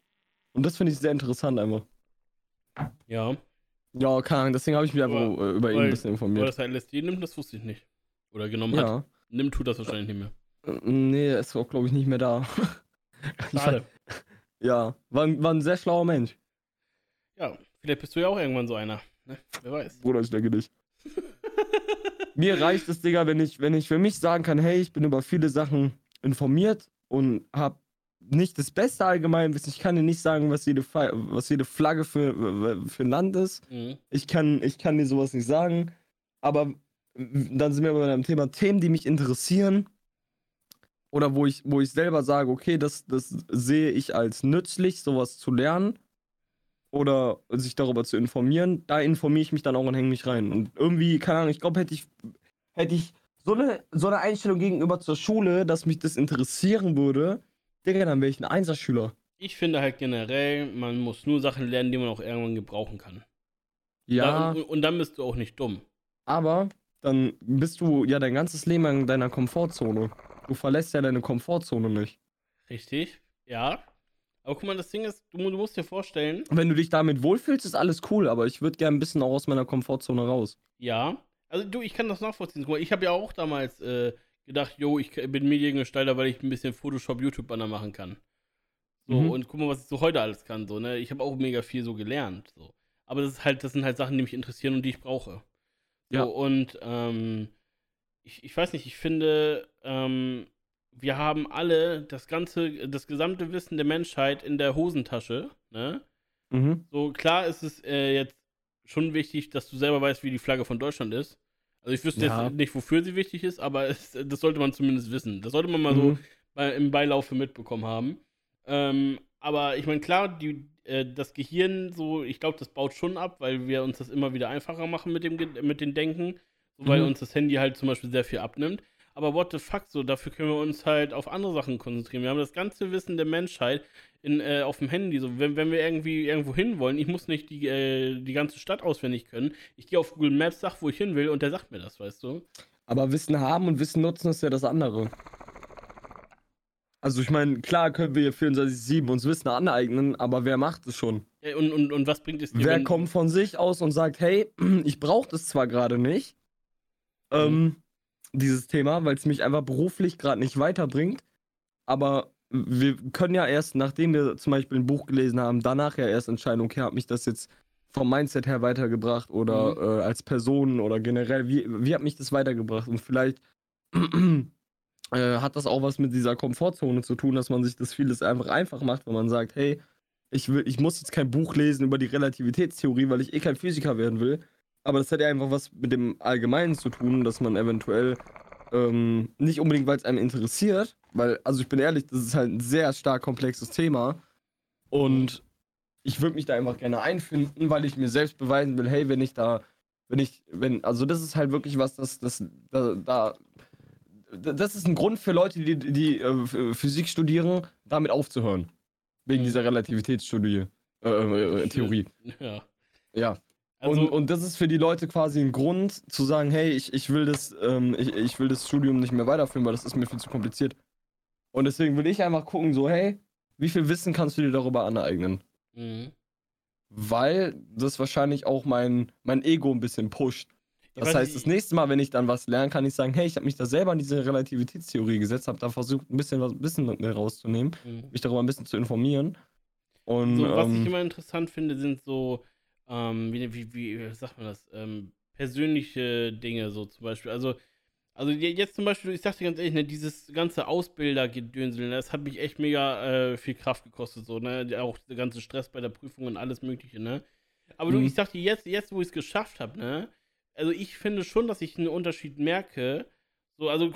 Und das finde ich sehr interessant einfach. Ja. Ja, keine Ahnung, deswegen habe ich mich einfach Aber- äh, über ihn weil- ein bisschen informiert. dass er LSD nimmt, das wusste ich nicht. Oder genommen hat. Ja. Nimmt tut das wahrscheinlich nicht mehr. Äh, Nee, er ist auch, glaube ich, nicht mehr da. Schade. Ja, war, ein- war ein sehr schlauer Mensch. Ja, vielleicht bist du ja auch irgendwann so einer. Ne? Wer weiß. Bruder, ich denke nicht. Mir reicht es, Digga, wenn ich, wenn ich für mich sagen kann, hey, ich bin über viele Sachen informiert und habe nicht das beste Allgemeinwissen. Ich kann dir nicht sagen, was jede, was jede Flagge für, für ein Land ist. Mhm. Ich kann, ich kann dir sowas nicht sagen. Aber dann sind wir bei einem Thema Themen, die mich interessieren. Oder wo ich, wo ich selber sage, okay, das, das sehe ich als nützlich, sowas zu lernen. Oder sich darüber zu informieren. Da informiere ich mich dann auch und hänge mich rein. Und irgendwie, keine Ahnung, ich glaube, hätte ich, hätte ich so eine, so eine Einstellung gegenüber zur Schule, dass mich das interessieren würde, Digga, dann wäre ich ein Einserschüler. Ich finde halt generell, man muss nur Sachen lernen, die man auch irgendwann gebrauchen kann. Ja. Und, und dann bist du auch nicht dumm. Aber dann bist du ja dein ganzes Leben in deiner Komfortzone. Du verlässt ja deine Komfortzone nicht. Richtig? Ja. Aber guck mal, das Ding ist, du, du musst dir vorstellen, Wenn du dich damit wohlfühlst, ist alles cool, aber ich würde gerne ein bisschen auch aus meiner Komfortzone raus. ja. Also du, ich kann das nachvollziehen. Guck mal, ich habe ja auch damals äh, gedacht, yo, ich bin Mediengestalter, weil ich ein bisschen Photoshop, YouTube-Banner machen kann. So, Mhm. und guck mal, was ich so heute alles kann. So, ne? Ich habe auch mega viel so gelernt. So. Aber das ist halt, das sind halt Sachen, die mich interessieren und die ich brauche. So, Ja. und ähm, ich, ich weiß nicht, ich finde, ähm, wir haben alle das ganze, das gesamte Wissen der Menschheit in der Hosentasche, ne? Mhm. So, klar ist es äh, jetzt schon wichtig, dass du selber weißt, wie die Flagge von Deutschland ist. Also ich wüsste Ja. jetzt nicht, wofür sie wichtig ist, aber es, das sollte man zumindest wissen. Das sollte man mal so Mhm. bei, im Beilaufe mitbekommen haben. Ähm, aber ich meine, klar, die, äh, das Gehirn, so, ich glaube, das baut schon ab, weil wir uns das immer wieder einfacher machen mit dem, mit dem Denken. So, weil Mhm. uns das Handy halt zum Beispiel sehr viel abnimmt. Aber what the fuck, so, dafür können wir uns halt auf andere Sachen konzentrieren. Wir haben das ganze Wissen der Menschheit in, äh, auf dem Handy. So, wenn, wenn wir irgendwie irgendwo hin wollen, ich muss nicht die, äh, die ganze Stadt auswendig können. Ich gehe auf Google Maps, sag, wo ich hin will und der sagt mir das, weißt du? Aber Wissen haben und Wissen nutzen ist ja das andere. Also ich meine, klar können wir 24-7 uns Wissen aneignen, aber wer macht es schon? Und, und, und was bringt es dir? Wer kommt von sich aus und sagt, hey, ich brauche das zwar gerade nicht, ähm, dieses Thema, weil es mich einfach beruflich gerade nicht weiterbringt, aber wir können ja erst, nachdem wir zum Beispiel ein Buch gelesen haben, danach ja erst entscheiden, okay, hat mich das jetzt vom Mindset her weitergebracht oder äh, als Person oder generell, wie, wie hat mich das weitergebracht? Und vielleicht äh, hat das auch was mit dieser Komfortzone zu tun, dass man sich das vieles einfach einfach macht, wenn man sagt, hey, ich, will, ich muss jetzt kein Buch lesen über die Relativitätstheorie, weil ich eh kein Physiker werden will. Aber das hat ja einfach was mit dem Allgemeinen zu tun, dass man eventuell ähm, nicht unbedingt, weil es einem interessiert, weil, also ich bin ehrlich, das ist halt ein sehr stark komplexes Thema. Und ich würde mich da einfach gerne einfinden, weil ich mir selbst beweisen will, hey, wenn ich da, wenn ich, wenn, also das ist halt wirklich was, das, das, da, da das ist ein Grund für Leute, die, die äh, Physik studieren, damit aufzuhören. Wegen dieser Relativitätsstudie, äh, äh, Theorie. Ja. Ja. Also, und, und das ist für die Leute quasi ein Grund zu sagen, hey, ich, ich, will das, ähm, ich, ich will das Studium nicht mehr weiterführen, weil das ist mir viel zu kompliziert. Und deswegen will ich einfach gucken, so, hey, wie viel Wissen kannst du dir darüber aneignen? mhm. Weil das wahrscheinlich auch mein, mein Ego ein bisschen pusht. Das weiß heißt, das nächste Mal, wenn ich dann was lerne, kann ich sagen, hey, ich habe mich da selber in diese Relativitätstheorie gesetzt, habe da versucht, ein bisschen was Wissen mehr rauszunehmen, Mhm. mich darüber ein bisschen zu informieren. Und So, was ich ähm, immer interessant finde, sind so, ähm, wie, wie, wie sagt man das, ähm, persönliche Dinge, so zum Beispiel. Also, also je- jetzt zum Beispiel, ich sag dir ganz ehrlich, ne, dieses ganze Ausbildergedönsel, ne, das hat mich echt mega äh, viel Kraft gekostet, so, ne, auch der ganze Stress bei der Prüfung und alles mögliche, ne. Aber du, Mhm. ich sag dir jetzt, jetzt, wo ich es geschafft habe, ne, also ich finde schon, dass ich einen Unterschied merke, so, also,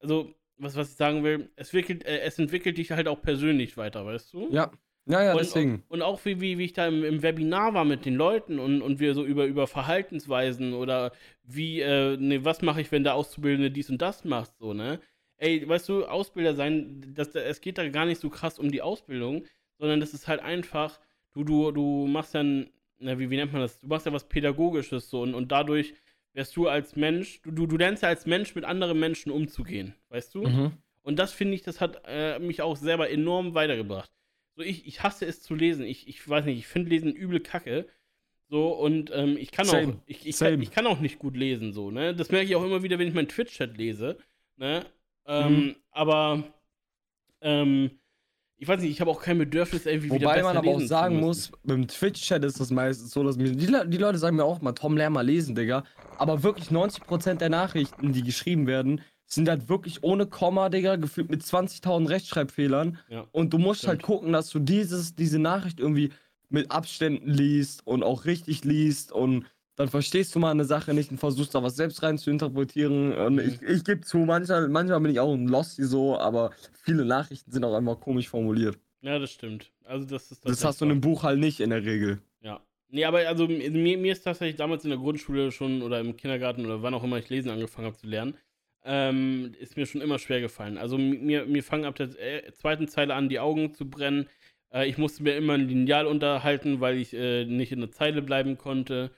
also, was, was ich sagen will, es, wickelt, äh, es entwickelt dich halt auch persönlich weiter, weißt du? ja, ja, ja, und, deswegen. Und auch wie, wie, wie ich da im, im Webinar war mit den Leuten und, und wir so über, über Verhaltensweisen oder wie, äh, ne, was mache ich, wenn der Auszubildende dies und das macht, so, ne? Ey, weißt du, Ausbilder sein, das, es geht da gar nicht so krass um die Ausbildung, sondern das ist halt einfach, du, du, du machst dann na, wie, wie nennt man das? Du machst ja was Pädagogisches so und, und dadurch wärst du als Mensch, du, du, du lernst ja als Mensch mit anderen Menschen umzugehen, weißt du? Mhm. Und das finde ich, das hat äh, mich auch selber enorm weitergebracht. So, ich, ich hasse es zu lesen. Ich, ich weiß nicht, ich finde Lesen übel kacke. So, und ähm, ich kann Same. auch, ich, ich, kann, ich kann auch nicht gut lesen, so, ne? Das merke ich auch immer wieder, wenn ich meinen Twitch-Chat lese, ne? Ähm, Mhm. Aber, ähm, ich weiß nicht, ich habe auch kein Bedürfnis, irgendwie wieder Wobei man aber auch sagen muss, beim Twitch-Chat ist das meistens so, dass mir, die, die Leute sagen mir auch mal, Tom, lern mal lesen, Digga. Aber wirklich 90% der Nachrichten, die geschrieben werden, sind halt wirklich ohne Komma, Digga, gefühlt mit 20.000 Rechtschreibfehlern. Ja. Und du musst Stimmt. halt gucken, dass du dieses, diese Nachricht irgendwie mit Abständen liest und auch richtig liest und dann verstehst du mal eine Sache nicht und versuchst da was selbst rein zu interpretieren. Und Mhm. ich, ich gebe zu, manchmal, manchmal bin ich auch ein Losty so, aber viele Nachrichten sind auch einfach komisch formuliert. Ja, das stimmt. Also, das ist Das hast du in einem Buch halt nicht in der Regel. Ja. Nee, aber also mir, mir ist tatsächlich damals in der Grundschule schon oder im Kindergarten oder wann auch immer ich lesen angefangen habe zu lernen, ähm, ist mir schon immer schwer gefallen. Also mir, mir fangen ab der äh, zweiten Zeile an, die Augen zu brennen. Äh, ich musste mir immer ein Lineal unterhalten, weil ich äh, nicht in der Zeile bleiben konnte.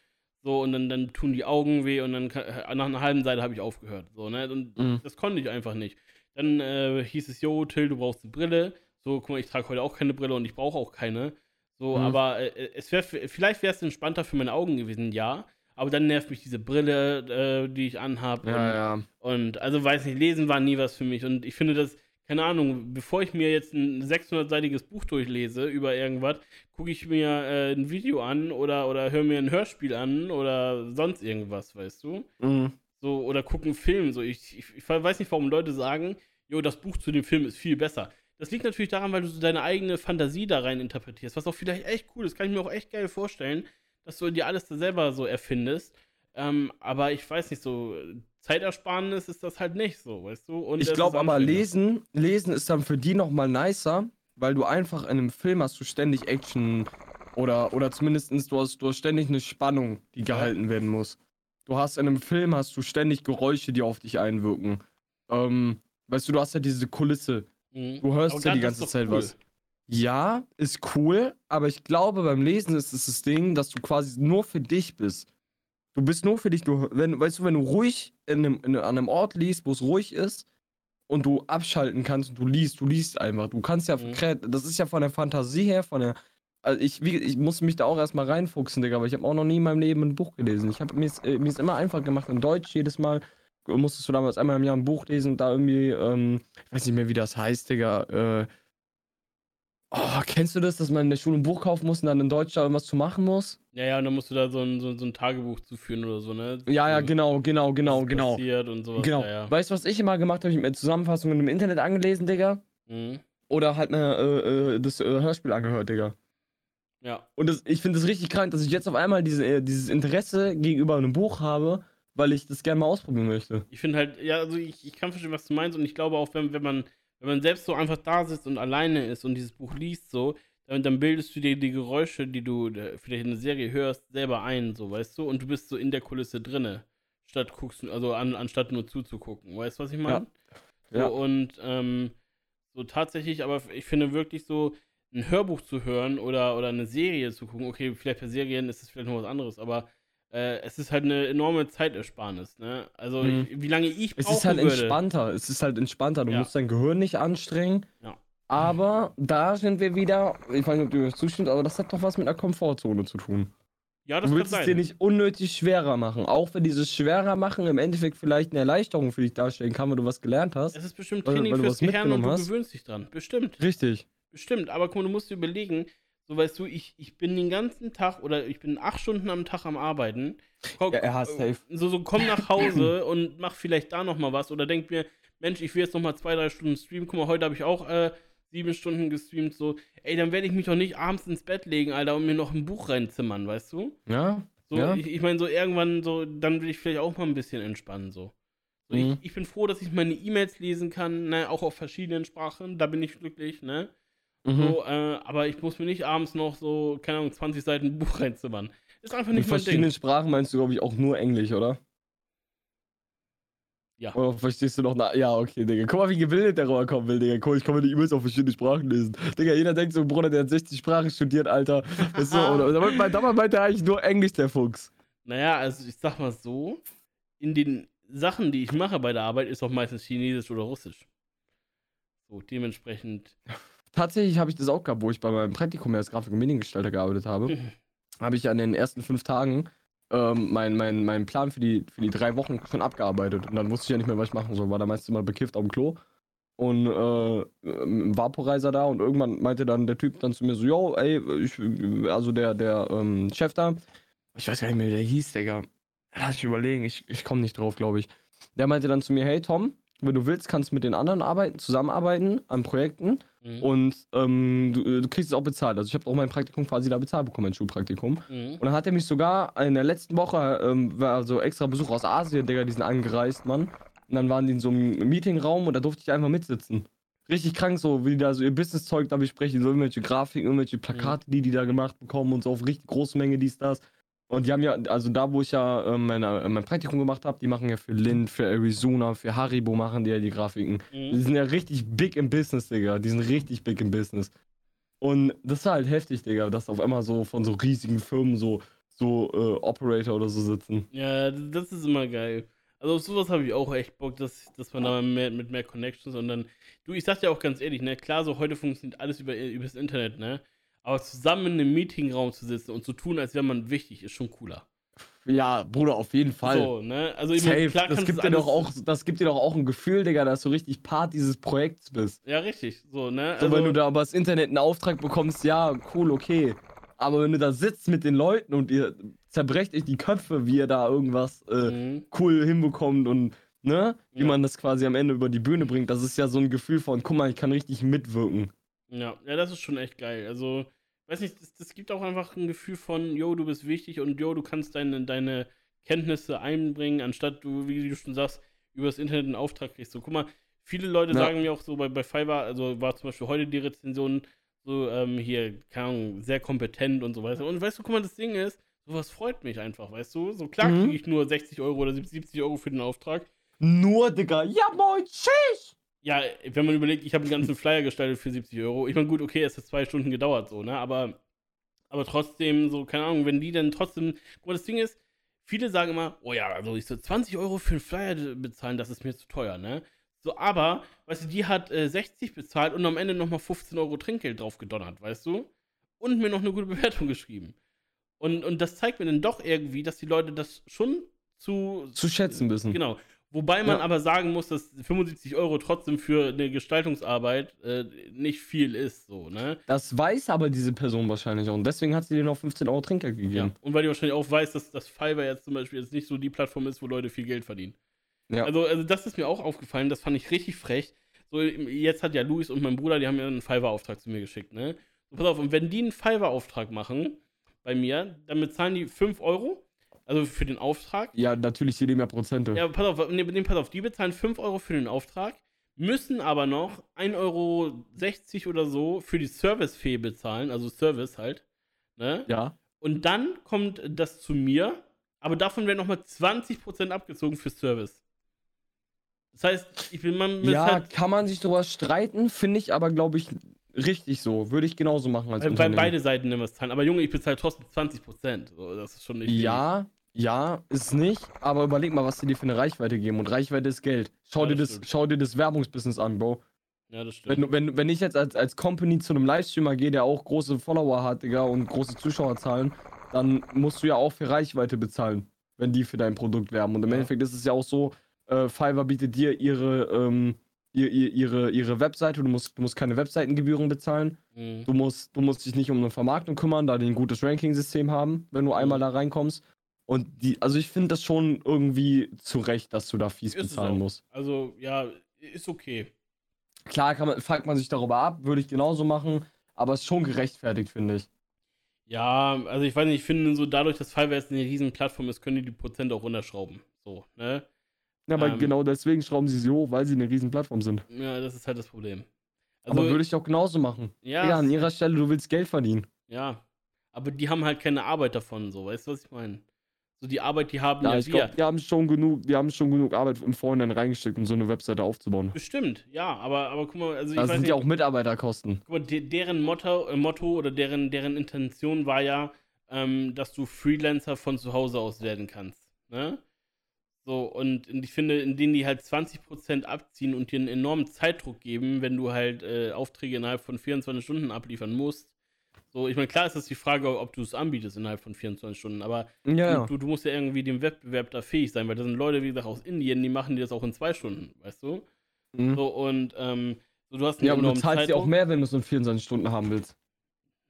So, und dann, dann tun die Augen weh und dann ka- nach einer halben Seite habe ich aufgehört. So, ne? Und Mhm. das konnte ich einfach nicht. Dann äh, hieß es, jo, Till, du brauchst eine Brille. So, guck mal, ich trage heute auch keine Brille und ich brauche auch keine. So, Mhm. aber äh, es wäre vielleicht wäre es entspannter für meine Augen gewesen, ja. Aber dann nervt mich diese Brille, äh, die ich anhabe. Ja, ja. Und also weiß nicht, lesen war nie was für mich. Und ich finde das, keine Ahnung, bevor ich mir jetzt ein 600-seitiges Buch durchlese über irgendwas, gucke ich mir äh, ein Video an oder, oder höre mir ein Hörspiel an oder sonst irgendwas, weißt du? Mhm. So, oder gucken einen Film. So, ich, ich, ich weiß nicht, warum Leute sagen, jo, das Buch zu dem Film ist viel besser. Das liegt natürlich daran, weil du so deine eigene Fantasie da rein interpretierst, was auch vielleicht echt cool ist. Kann ich mir auch echt geil vorstellen, dass du dir alles da selber so erfindest. Ähm, aber ich weiß nicht, so Zeitersparnis ist das halt nicht so, weißt du? Und Ich glaube aber, lesen, lesen ist dann für die nochmal nicer, weil du einfach in einem Film hast du ständig Action oder, oder zumindest du hast, du hast ständig eine Spannung, die gehalten werden muss. Du hast in einem Film hast du ständig Geräusche, die auf dich einwirken. Ähm, weißt du, du hast ja diese Kulisse. Mhm. Du hörst ja die ganze Zeit cool. was. Ja, ist cool, aber ich glaube, beim Lesen ist es das Ding, dass du quasi nur für dich bist. Du bist nur für dich, du, wenn, weißt du, wenn du ruhig in einem, in, an einem Ort liest, wo es ruhig ist und du abschalten kannst und du liest, du liest einfach. Du kannst ja, Mhm. das ist ja von der Fantasie her, von der, also ich, wie, ich muss mich da auch erstmal reinfuchsen, Digga, aber ich habe auch noch nie in meinem Leben ein Buch gelesen. Ich habe mir ist, äh, immer einfach gemacht in Deutsch jedes Mal. Musstest du damals einmal im Jahr ein Buch lesen und da irgendwie, ähm, ich weiß nicht mehr, wie das heißt, Digga, äh, Oh, kennst du das, dass man in der Schule ein Buch kaufen muss und dann in Deutsch da irgendwas zu machen muss? Ja, ja, und dann musst du da so ein, so, so ein Tagebuch zuführen oder so, ne? Ja, ja, genau, genau, genau, genau. Passiert und sowas. Genau. Ja, ja. Weißt du, was ich immer gemacht habe? Ich hab mir Zusammenfassungen im Internet angelesen, Digga. Mhm. Oder halt mir äh, äh, das äh, Hörspiel angehört, Digga. ja. Und das, ich finde es richtig krank, dass ich jetzt auf einmal diese, äh, dieses Interesse gegenüber einem Buch habe, weil ich das gerne mal ausprobieren möchte. Ich finde halt, ja, also ich, ich kann verstehen, was du meinst und ich glaube auch, wenn, wenn man, wenn man selbst so einfach da sitzt und alleine ist und dieses Buch liest, so, dann, dann bildest du dir die Geräusche, die du äh, vielleicht in der Serie hörst, selber ein, so, weißt du, und du bist so in der Kulisse drinne, statt guckst, also an, anstatt nur zuzugucken. Weißt du, was ich meine? So, Ja. Und ähm, so tatsächlich, aber ich finde wirklich so, ein Hörbuch zu hören oder, oder eine Serie zu gucken, okay, vielleicht bei Serien ist es vielleicht noch was anderes, aber äh, es ist halt eine enorme Zeitersparnis, ne? Also Mhm. ich, wie lange ich Es brauchen ist halt würde. entspannter. Es ist halt entspannter. Du Ja. musst dein Gehirn nicht anstrengen. Ja. Aber da sind wir wieder, ich weiß nicht, ob du mir zustimmst, aber das hat doch was mit einer Komfortzone zu tun. Ja, das Du willst es dir nicht unnötig schwerer machen. Auch wenn dieses schwerer machen im Endeffekt vielleicht eine Erleichterung für dich darstellen kann, wenn du was gelernt hast. es ist bestimmt weil- Training weil du fürs Gehirn und du hast. gewöhnst dich dran. Bestimmt. Richtig. Bestimmt. Aber guck mal, du musst dir überlegen, so weißt du, ich, ich bin den ganzen Tag oder ich bin acht Stunden am Tag am Arbeiten. Komm, Ja, er hat äh, safe. So, so komm nach Hause und mach vielleicht da nochmal was oder denk mir, Mensch, ich will jetzt nochmal zwei, drei Stunden streamen. Guck mal, heute habe ich auch äh, sieben Stunden gestreamt. So, ey, dann werde ich mich doch nicht abends ins Bett legen, Alter, und mir noch ein Buch reinzimmern, weißt du? Ja. So, Ja. ich, ich meine, so irgendwann, so, dann will ich vielleicht auch mal ein bisschen entspannen, so. so Mhm. ich, ich bin froh, dass ich meine E-Mails lesen kann, ne, auch auf verschiedenen Sprachen, da bin ich glücklich, ne? Mhm. So, äh, aber ich muss mir nicht abends noch so, keine Ahnung, 20 Seiten ein Buch reinzimmern. Ist einfach In nicht mein verschiedenen Ding. Sprachen meinst du, glaube ich, auch nur Englisch, oder? Ja. Oder verstehst du noch? Na, ja, okay, Digga. Guck mal, wie gebildet der rüberkommen will, Digga. Guck, ich kann mir die übelst auf verschiedene Sprachen lesen. Digga, jeder denkt so, Bruder, der hat 60 Sprachen studiert, Alter. Weißt du, oder, meint- damals meinte er eigentlich nur Englisch, der Fuchs. Naja, also ich sag mal so, in den Sachen, die ich mache bei der Arbeit, ist auch meistens Chinesisch oder Russisch. So, dementsprechend. Tatsächlich habe ich das auch gehabt, wo ich bei meinem Praktikum als Grafik- und Mediengestalter gearbeitet habe. habe ich an den ersten fünf Tagen ähm, meinen mein, mein Plan für die, für die drei Wochen schon abgearbeitet. Und dann wusste ich ja nicht mehr, was ich machen soll. War da meistens immer bekifft auf dem Klo. Und äh, ein Vaporizer da und irgendwann meinte dann der Typ dann zu mir so, yo, ey, ich, also der, der ähm, Chef da, ich weiß gar nicht mehr, wie der hieß, Digga. Lass ich überlegen, ich, ich komme nicht drauf, glaube ich. Der meinte dann zu mir, hey Tom, wenn du willst, kannst du mit den anderen arbeiten, zusammenarbeiten an Projekten. Mhm. Und ähm, du, du kriegst es auch bezahlt. Also ich habe auch mein Praktikum quasi da bezahlt bekommen, mein Schulpraktikum. Mhm. Und dann hat er mich sogar in der letzten Woche, ähm, war so extra Besuch aus Asien, Digga, die sind angereist, Mann. Und dann waren die in so einem Meetingraum und da durfte ich einfach mitsitzen. Richtig krank so, wie die da so ihr Business-Zeug da besprechen, so irgendwelche Grafiken, irgendwelche Plakate, die die da gemacht bekommen und so auf richtig große Menge dies, das. Und die haben ja, also da, wo ich ja ähm, meine, äh, mein Praktikum gemacht habe, die machen ja für Lind, für Arizona, für Haribo machen die ja die Grafiken. Die Mhm. sind ja richtig big im Business, Digga. Die sind richtig big im Business. Und das ist halt heftig, Digga, dass auf einmal so von so riesigen Firmen so, so äh, Operator oder so sitzen. Ja, das ist immer geil. Also auf sowas habe ich auch echt Bock, dass, dass man da mehr, mit mehr Connections und dann. Du, ich sag dir auch ganz ehrlich, ne, klar, so heute funktioniert alles über, übers Internet, ne? Aber zusammen in einem Meetingraum zu sitzen und zu tun, als wäre man wichtig, ist schon cooler. Ja, Bruder, auf jeden Fall. So, ne? Also ich Safe. meine, klar das gibt dir doch auch, das gibt dir doch auch ein Gefühl, Digga, dass du richtig Part dieses Projekts bist. Ja, richtig. So, ne? So, wenn du da über das Internet einen Auftrag bekommst, ja, cool, okay. Aber wenn du da sitzt mit den Leuten und ihr zerbrecht euch die Köpfe, wie ihr da irgendwas äh, Mhm. cool hinbekommt und ne, wie Ja. man das quasi am Ende über die Bühne bringt, das ist ja so ein Gefühl von, guck mal, ich kann richtig mitwirken. Ja, ja, das ist schon echt geil. Also, weiß nicht, das, das gibt auch einfach ein Gefühl von, yo, du bist wichtig und yo, du kannst deine, deine Kenntnisse einbringen, anstatt du, wie du schon sagst, übers Internet einen Auftrag kriegst. So, guck mal, viele Leute Ja. sagen mir auch so bei, bei Fiverr, also war zum Beispiel heute die Rezension so, ähm, hier, keine Ahnung, sehr kompetent und so weiter. Und weißt du, guck mal, das Ding ist, sowas freut mich einfach, weißt du? So klar Mhm. kriege ich nur 60 Euro oder 70 Euro für den Auftrag. Nur, Digga, ja moin, tschüss! Ja, wenn man überlegt, ich habe einen ganzen Flyer gestaltet für 70 Euro. Ich meine, gut, okay, es hat zwei Stunden gedauert, so, ne? Aber, aber trotzdem, so, keine Ahnung, wenn die dann trotzdem. Guck mal, das Ding ist, viele sagen immer, oh ja, also ich so 20 Euro für einen Flyer bezahlen, das ist mir zu teuer, ne? So, aber, weißt du, die hat äh, 60 bezahlt und am Ende nochmal 15 Euro Trinkgeld drauf gedonnert, weißt du? Und mir noch eine gute Bewertung geschrieben. Und, und das zeigt mir dann doch irgendwie, dass die Leute das schon zu, Zu schätzen wissen. Genau. Wobei man Ja. aber sagen muss, dass 75 Euro trotzdem für eine Gestaltungsarbeit äh, nicht viel ist, so, ne? Das weiß aber diese Person wahrscheinlich auch. Und deswegen hat sie dir noch 15 Euro Trinkgeld Ja. gegeben. Und weil die wahrscheinlich auch weiß, dass das Fiverr jetzt zum Beispiel jetzt nicht so die Plattform ist, wo Leute viel Geld verdienen. Ja. Also, also das ist mir auch aufgefallen, das fand ich richtig frech. So, jetzt hat ja Luis und mein Bruder, die haben ja einen Fiverr-Auftrag zu mir geschickt, ne? So, pass auf, und wenn die einen Fiverr-Auftrag machen bei mir, dann bezahlen die 5 Euro, also für den Auftrag. Ja, natürlich, die nehmen ja Prozente. Ja, pass auf, nee, nee, pass auf, die bezahlen 5 Euro für den Auftrag, müssen aber noch 1,60 Euro oder so für die Servicefee bezahlen, also Service halt. Ne? ja. Und dann kommt das zu mir, aber davon werden nochmal 20% abgezogen für Service. Das heißt, ich bin man Ja, halt, kann man sich drüber streiten, finde ich aber, glaube ich, richtig so. Würde ich genauso machen als weil, Unternehmen. beide Seiten nehmen was zahlen. Aber Junge, ich bezahle trotzdem 20%. So, das ist schon nicht. Ja, ja, ist nicht, aber überleg mal, was die dir für eine Reichweite geben. Und Reichweite ist Geld. Schau, Ja, dir, das das, stimmt. schau dir das Werbungsbusiness an, Bro. Ja, das stimmt. Wenn, wenn, wenn ich jetzt als, als Company zu einem Livestreamer gehe, der auch große Follower hat, Digga, und große Zuschauerzahlen, dann musst du ja auch für Reichweite bezahlen, wenn die für dein Produkt werben. Und im Ja. Endeffekt ist es ja auch so, äh, Fiverr bietet dir ihre, ähm, ihr, ihr, ihre, ihre Webseite, du musst, du musst keine Webseitengebühren bezahlen. Mhm. Du musst, du musst dich nicht um eine Vermarktung kümmern, da die ein gutes Ranking-System haben, wenn du einmal Mhm. da reinkommst. Und die, also ich finde das schon irgendwie zu Recht, dass du da fies Ist bezahlen musst. Also, ja, ist okay. Klar kann man, fuckt man sich darüber ab, würde ich genauso machen, aber es ist schon gerechtfertigt, finde ich. Ja, also ich weiß nicht, ich finde so dadurch, dass Fiverr jetzt eine riesen Plattform ist, können die die Prozente auch runterschrauben. So, ne? Ja, aber Ähm. genau deswegen schrauben sie sie hoch, weil sie eine riesen Plattform sind. Ja, das ist halt das Problem. Also, aber würde ich auch genauso machen. ja, Ja, an ihrer Stelle, du willst Geld verdienen. ja. Aber die haben halt keine Arbeit davon, so, weißt du, was ich meine? So die Arbeit, die haben Ja, ja, ich wir. glaube, die haben schon genug, die haben schon genug Arbeit im Vorhinein reingesteckt, um so eine Webseite aufzubauen. Bestimmt, ja, aber, aber guck mal, also ich Das weiß sind nicht, ja auch Mitarbeiterkosten. guck mal, de deren Motto, äh, Motto oder deren, deren Intention war ja, ähm, dass du Freelancer von zu Hause aus werden kannst. Ne? So, und, und ich finde, in denen die halt 20% abziehen und dir einen enormen Zeitdruck geben, wenn du halt äh, Aufträge innerhalb von 24 Stunden abliefern musst. So, ich meine, klar ist das die Frage, ob du es anbietest innerhalb von 24 Stunden, aber Ja, du, du musst ja irgendwie dem Wettbewerb da fähig sein, weil da sind Leute, wie gesagt, aus Indien, die machen dir das auch in zwei Stunden, weißt du? Mhm. So, und ähm, so, du hast Ja, aber du zahlst ja auch mehr, wenn du es in 24 Stunden haben willst.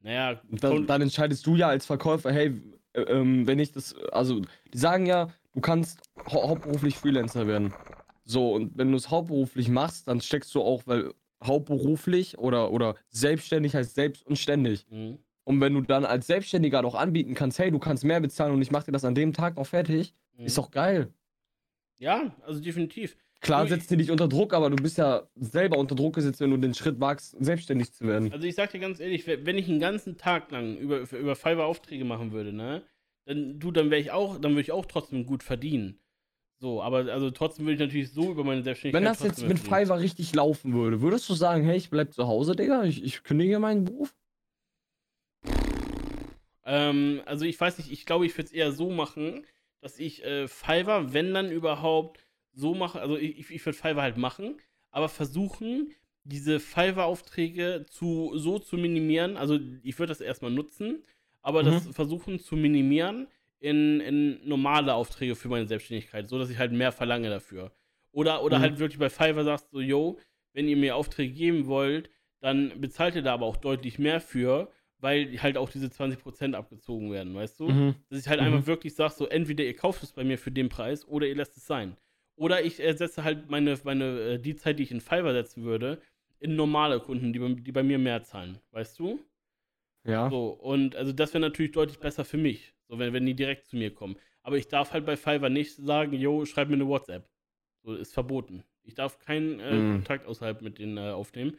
Naja, Dann, dann entscheidest du ja als Verkäufer, hey, äh, ähm, wenn ich das, also, die sagen ja, du kannst hau hauptberuflich Freelancer werden. So, und wenn du es hauptberuflich machst, dann steckst du auch, weil hauptberuflich oder, oder selbstständig heißt selbst und ständig. Mhm. Und wenn du dann als Selbstständiger doch anbieten kannst, hey, du kannst mehr bezahlen und ich mach dir das an dem Tag noch fertig, Mhm. ist doch geil. Ja, also definitiv. Klar ich- setzt dir dich unter Druck, aber du bist ja selber unter Druck gesetzt, wenn du den Schritt wagst, selbstständig zu werden. Also ich sag dir ganz ehrlich, we- wenn ich einen ganzen Tag lang über, über Fiverr Aufträge machen würde, ne, dann du, dann wäre ich auch, dann würde ich auch trotzdem gut verdienen. So, aber also trotzdem würde ich natürlich so über meine Selbstständigkeit Wenn das jetzt mit. Fiverr richtig laufen würde, würdest du sagen, hey, ich bleib zu Hause, Digga, ich, ich kündige meinen Beruf? Ähm, also ich weiß nicht, ich glaube, ich würde es eher so machen, dass ich äh, Fiverr, wenn dann überhaupt, so mache, also ich, ich- würde Fiverr halt machen, aber versuchen, diese Fiverr-Aufträge zu, so zu minimieren, also ich würde das erstmal nutzen, aber das versuchen zu minimieren in, in normale Aufträge für meine Selbstständigkeit, so dass ich halt mehr verlange dafür. Oder, oder Mhm. halt wirklich bei Fiverr sagst so, yo, wenn ihr mir Aufträge geben wollt, dann bezahlt ihr da aber auch deutlich mehr für, weil halt auch diese 20% abgezogen werden, weißt du? Mhm. Dass ich halt Mhm. einfach wirklich sage, so entweder ihr kauft es bei mir für den Preis oder ihr lässt es sein. Oder ich ersetze halt meine, meine, äh, die Zeit, die ich in Fiverr setzen würde, in normale Kunden, die, bei- die bei mir mehr zahlen, weißt du? Ja. So, und also das wäre natürlich deutlich besser für mich, so wenn, wenn die direkt zu mir kommen. Aber ich darf halt bei Fiverr nicht sagen, yo, schreib mir eine WhatsApp. So, ist verboten. Ich darf keinen äh, Mhm. Kontakt außerhalb mit denen äh, aufnehmen.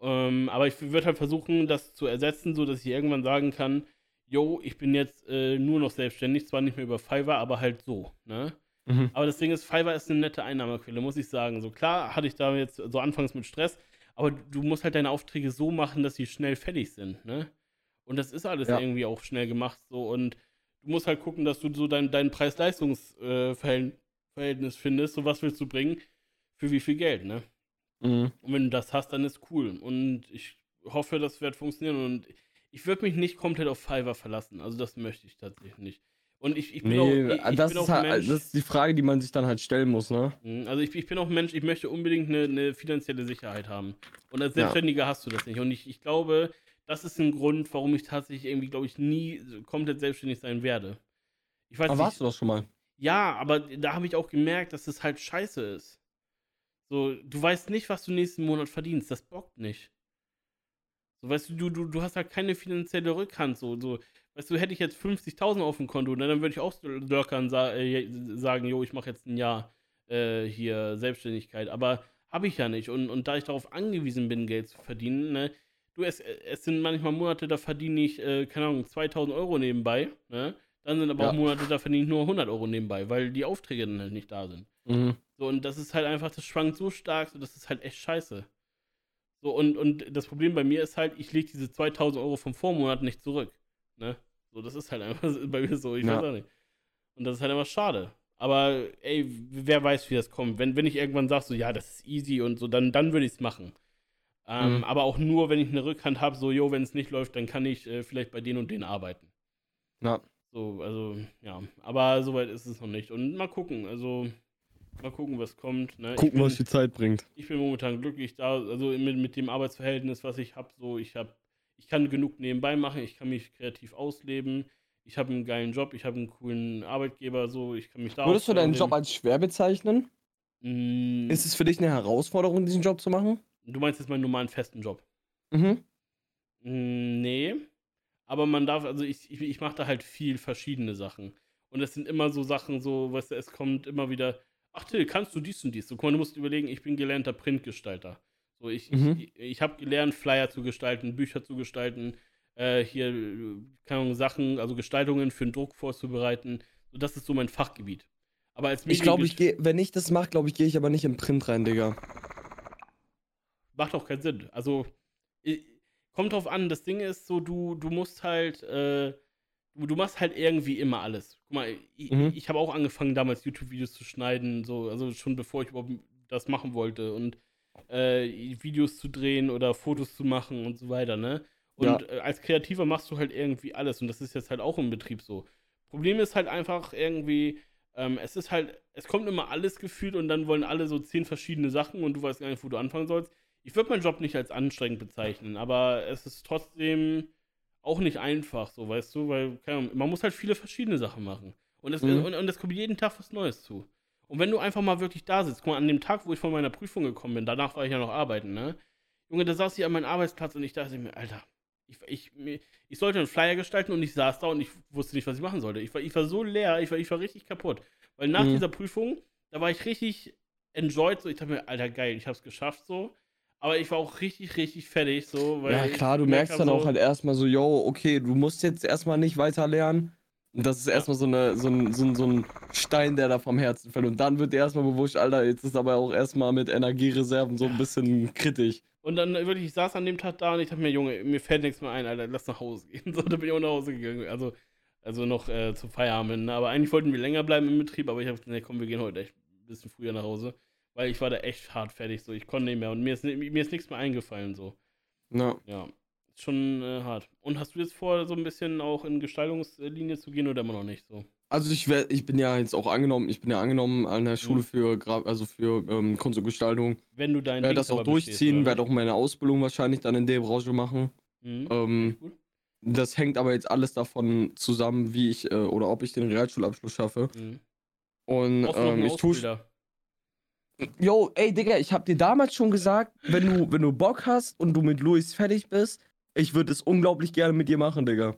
Ähm, aber ich würde halt versuchen, das zu ersetzen, so dass ich irgendwann sagen kann, yo, ich bin jetzt äh, nur noch selbstständig, zwar nicht mehr über Fiverr, aber halt so, ne? Mhm. Aber das Ding ist, Fiverr ist eine nette Einnahmequelle, muss ich sagen. So klar hatte ich da jetzt so anfangs mit Stress, aber du musst halt deine Aufträge so machen, dass sie schnell fertig sind, ne? Und das ist alles Ja. irgendwie auch schnell gemacht so und du musst halt gucken, dass du so dein, dein Preis-Leistungs-Verhältnis findest, so was willst du bringen, für wie viel Geld, ne? Mhm. Und wenn du das hast, dann ist cool. Und ich hoffe, das wird funktionieren. Und ich würde mich nicht komplett auf Fiverr verlassen. Also das möchte ich tatsächlich nicht. Und ich, ich bin Nee, auch, ich, ich das, bin ist auch ein halt, Mensch. das ist die Frage, die man sich dann halt stellen muss, ne? Mhm, Also ich, ich bin auch ein Mensch, ich möchte unbedingt eine, eine finanzielle Sicherheit haben. Und als Ja. Selbstständiger hast du das nicht. Und ich, ich glaube, das ist ein Grund, warum ich tatsächlich irgendwie, glaube ich, nie komplett selbstständig sein werde. Ich weiß Aber nicht. warst du das schon mal? Ja, aber da habe ich auch gemerkt, dass es halt scheiße ist. So, du weißt nicht, was du nächsten Monat verdienst. Das bockt nicht. So, weißt du, du, du, du hast halt keine finanzielle Rückhand. So, so, weißt du, hätte ich jetzt 50.000 auf dem Konto, ne, dann würde ich auch so lockern sa äh, sagen, jo, ich mache jetzt ein Jahr äh, hier Selbstständigkeit. Aber habe ich ja nicht. Und, und da ich darauf angewiesen bin, Geld zu verdienen, ne, du, es, es sind manchmal Monate, da verdiene ich, äh, keine Ahnung, 2000 Euro nebenbei, ne? Dann sind aber Ja. auch Monate, da verdiene ich nur 100 Euro nebenbei, weil die Aufträge dann halt nicht da sind. Mhm. So, und das ist halt einfach, das schwankt so stark, so, das ist halt echt scheiße. So, und, und das Problem bei mir ist halt, ich lege diese 2000 Euro vom Vormonat nicht zurück. Ne? So, das ist halt einfach bei mir so, ich Ja. weiß auch nicht. Und das ist halt einfach schade. Aber, ey, wer weiß, wie das kommt. Wenn, wenn ich irgendwann sage, so, ja, das ist easy und so, dann, dann würde ich es machen. Ähm, Mhm. Aber auch nur, wenn ich eine Rückhand habe, so, jo, wenn es nicht läuft, dann kann ich äh, vielleicht bei denen und denen arbeiten. Ja. So, also, ja. Aber soweit ist es noch nicht. Und mal gucken, also, mal gucken, was kommt. Ne? Gucken, bin- was die Zeit bringt. ich bin momentan glücklich da, also mit, mit dem Arbeitsverhältnis, was ich habe, so ich habe, ich kann genug nebenbei machen, ich kann mich kreativ ausleben, ich habe einen geilen Job, ich habe einen coolen Arbeitgeber, so ich kann mich da Würdest du deinen. Job als schwer bezeichnen? Mm, Ist es für dich eine Herausforderung, diesen Job zu machen? Du meinst jetzt meinen normalen festen Job? Mhm. Mm, Nee. Aber man darf, also ich, ich, ich mache da halt viel verschiedene Sachen. Und es sind immer so Sachen, so, weißt du, es kommt immer wieder, ach Till, kannst du dies und dies? So, guck mal, du musst überlegen, ich bin gelernter Printgestalter. So, ich, Mhm. ich, ich habe gelernt, Flyer zu gestalten, Bücher zu gestalten, äh, hier, keine Ahnung, Sachen, also Gestaltungen für den Druck vorzubereiten. So, das ist so mein Fachgebiet. Aber als Ich glaube, ich gehe, wenn ich das mache, glaube ich, gehe ich aber nicht in Print rein, Digga. Macht auch keinen Sinn. Also, kommt drauf an, das Ding ist so, du, du musst halt, äh, du, du machst halt irgendwie immer alles. Guck mal, ich, Mhm. ich habe auch angefangen, damals YouTube-Videos zu schneiden, so, also schon bevor ich überhaupt das machen wollte und äh, Videos zu drehen oder Fotos zu machen und so weiter, ne? Und Ja. äh, als Kreativer machst du halt irgendwie alles und das ist jetzt halt auch im Betrieb so. Problem ist halt einfach irgendwie, ähm, es ist halt, es kommt immer alles gefühlt und dann wollen alle so zehn verschiedene Sachen und du weißt gar nicht, wo du anfangen sollst. Ich würde meinen Job nicht als anstrengend bezeichnen, aber es ist trotzdem auch nicht einfach, so, weißt du, weil keine Ahnung, man muss halt viele verschiedene Sachen machen. Und es, Mhm. und, und es kommt jeden Tag was Neues zu. Und wenn du einfach mal wirklich da sitzt, guck mal, an dem Tag, wo ich von meiner Prüfung gekommen bin, danach war ich ja noch arbeiten, ne? Junge, da saß ich an meinem Arbeitsplatz und ich dachte mir, Alter, ich, ich, ich sollte einen Flyer gestalten und ich saß da und ich wusste nicht, was ich machen sollte. Ich war, ich war so leer, ich war, ich war richtig kaputt. Weil nach Mhm. dieser Prüfung, da war ich richtig enjoyed, so ich dachte mir, Alter, geil, ich hab's geschafft, so. Aber ich war auch richtig, richtig fertig, so, weil ja, klar, du merkst dann auch so, halt erstmal so, yo, okay, du musst jetzt erstmal nicht weiter lernen. Und das ist erstmal so, eine, so, ein, so, ein, so ein Stein, der da vom Herzen fällt. Und dann wird dir erstmal bewusst, Alter, jetzt ist aber auch erstmal mit Energiereserven so ein bisschen kritisch. Und dann wirklich, ich saß an dem Tag da und ich dachte mir, Junge, mir fällt nichts mehr ein, Alter, lass nach Hause gehen. So, da bin ich auch nach Hause gegangen. Also, also noch äh, zum Feierabend. Aber eigentlich wollten wir länger bleiben im Betrieb, aber ich habe gesagt, nee, komm, wir gehen heute echt ein bisschen früher nach Hause. Weil ich war da echt hart fertig, so. Ich konnte nicht mehr und mir ist, mir ist nichts mehr eingefallen, so. Ja. Ja, schon äh, hart. Und hast du jetzt vor, so ein bisschen auch in Gestaltungslinie zu gehen oder immer noch nicht so? Also ich werd, ich bin ja jetzt auch angenommen, ich bin ja angenommen an der Schule Mhm. für also für ähm, Kunst und Gestaltung. Wenn du dein Werde das auch durchziehen, werde auch meine Ausbildung wahrscheinlich dann in der Branche machen. Mhm. Ähm, das hängt aber jetzt alles davon zusammen, wie ich äh, oder ob ich den Realschulabschluss schaffe. Mhm. Und ähm, ich tue? Yo, ey, Digga, ich hab dir damals schon gesagt, wenn du, wenn du Bock hast und du mit Luis fertig bist, ich würde es unglaublich gerne mit dir machen, Digga.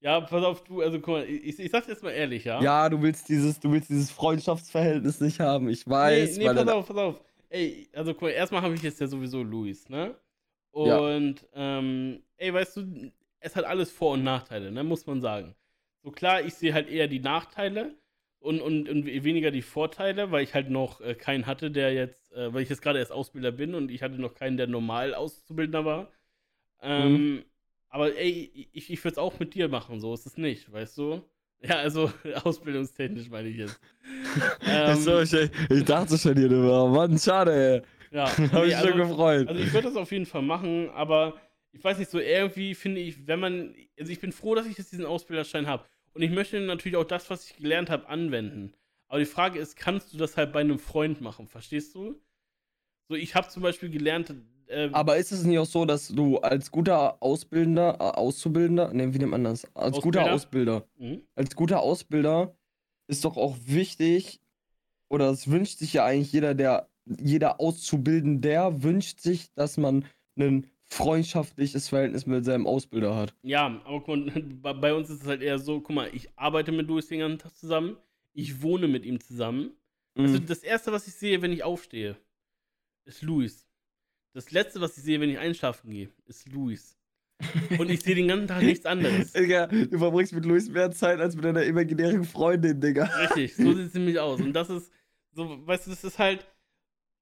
Ja, pass auf, du, also guck mal, ich, ich sag's jetzt mal ehrlich, ja? Ja, du willst dieses, du willst dieses Freundschaftsverhältnis nicht haben, ich weiß. nee, nee, pass auf, pass auf. Ey, also guck mal, erstmal habe ich jetzt ja sowieso Luis, ne? Ja. Und, ähm, ey, weißt du, es hat alles Vor- und Nachteile, ne? Muss man sagen. So klar, ich sehe halt eher die Nachteile und, und, und weniger die Vorteile, weil ich halt noch äh, keinen hatte, der jetzt, äh, weil ich jetzt gerade erst Ausbilder bin und ich hatte noch keinen, der normal Auszubildender war. Ähm, aber ey, ich, ich würde es auch mit dir machen, so ist es nicht, weißt du? Ja, also ausbildungstechnisch meine ich jetzt. Ähm, so, ich, ich dachte schon hier, war Mann, schade, ey. Ja, Hab nee, ich schon also, gefreut. also ich würde das auf jeden Fall machen, aber ich weiß nicht, so irgendwie finde ich, wenn man, also ich bin froh, dass ich jetzt diesen Ausbilderschein habe. Und ich möchte natürlich auch das, was ich gelernt habe, anwenden. Aber die Frage ist, kannst du das halt bei einem Freund machen, verstehst du? So, ich habe zum Beispiel gelernt, äh, Aber ist es nicht auch so, dass du als guter Ausbildender, äh, Auszubildender, ne, wie nennt man das? Als guter Ausbilder? Ausbilder, mhm. als guter Ausbilder ist doch auch wichtig, oder es wünscht sich ja eigentlich jeder, der, jeder Auszubildender wünscht sich, dass man ein freundschaftliches Verhältnis mit seinem Ausbilder hat. Ja, aber guck mal, bei- uns ist es halt eher so, guck mal, ich arbeite mit Louis den ganzen Tag zusammen, ich wohne mit ihm zusammen. Also Mhm. das erste, was ich sehe, wenn ich aufstehe, ist Luis. Das letzte, was ich sehe, wenn ich einschlafen gehe, ist Luis. Und ich sehe den ganzen Tag nichts anderes. Digga, du verbringst mit Luis mehr Zeit als mit deiner imaginären Freundin, Digga. Richtig, so sieht es nämlich aus. Und das ist, so, weißt du, das ist halt,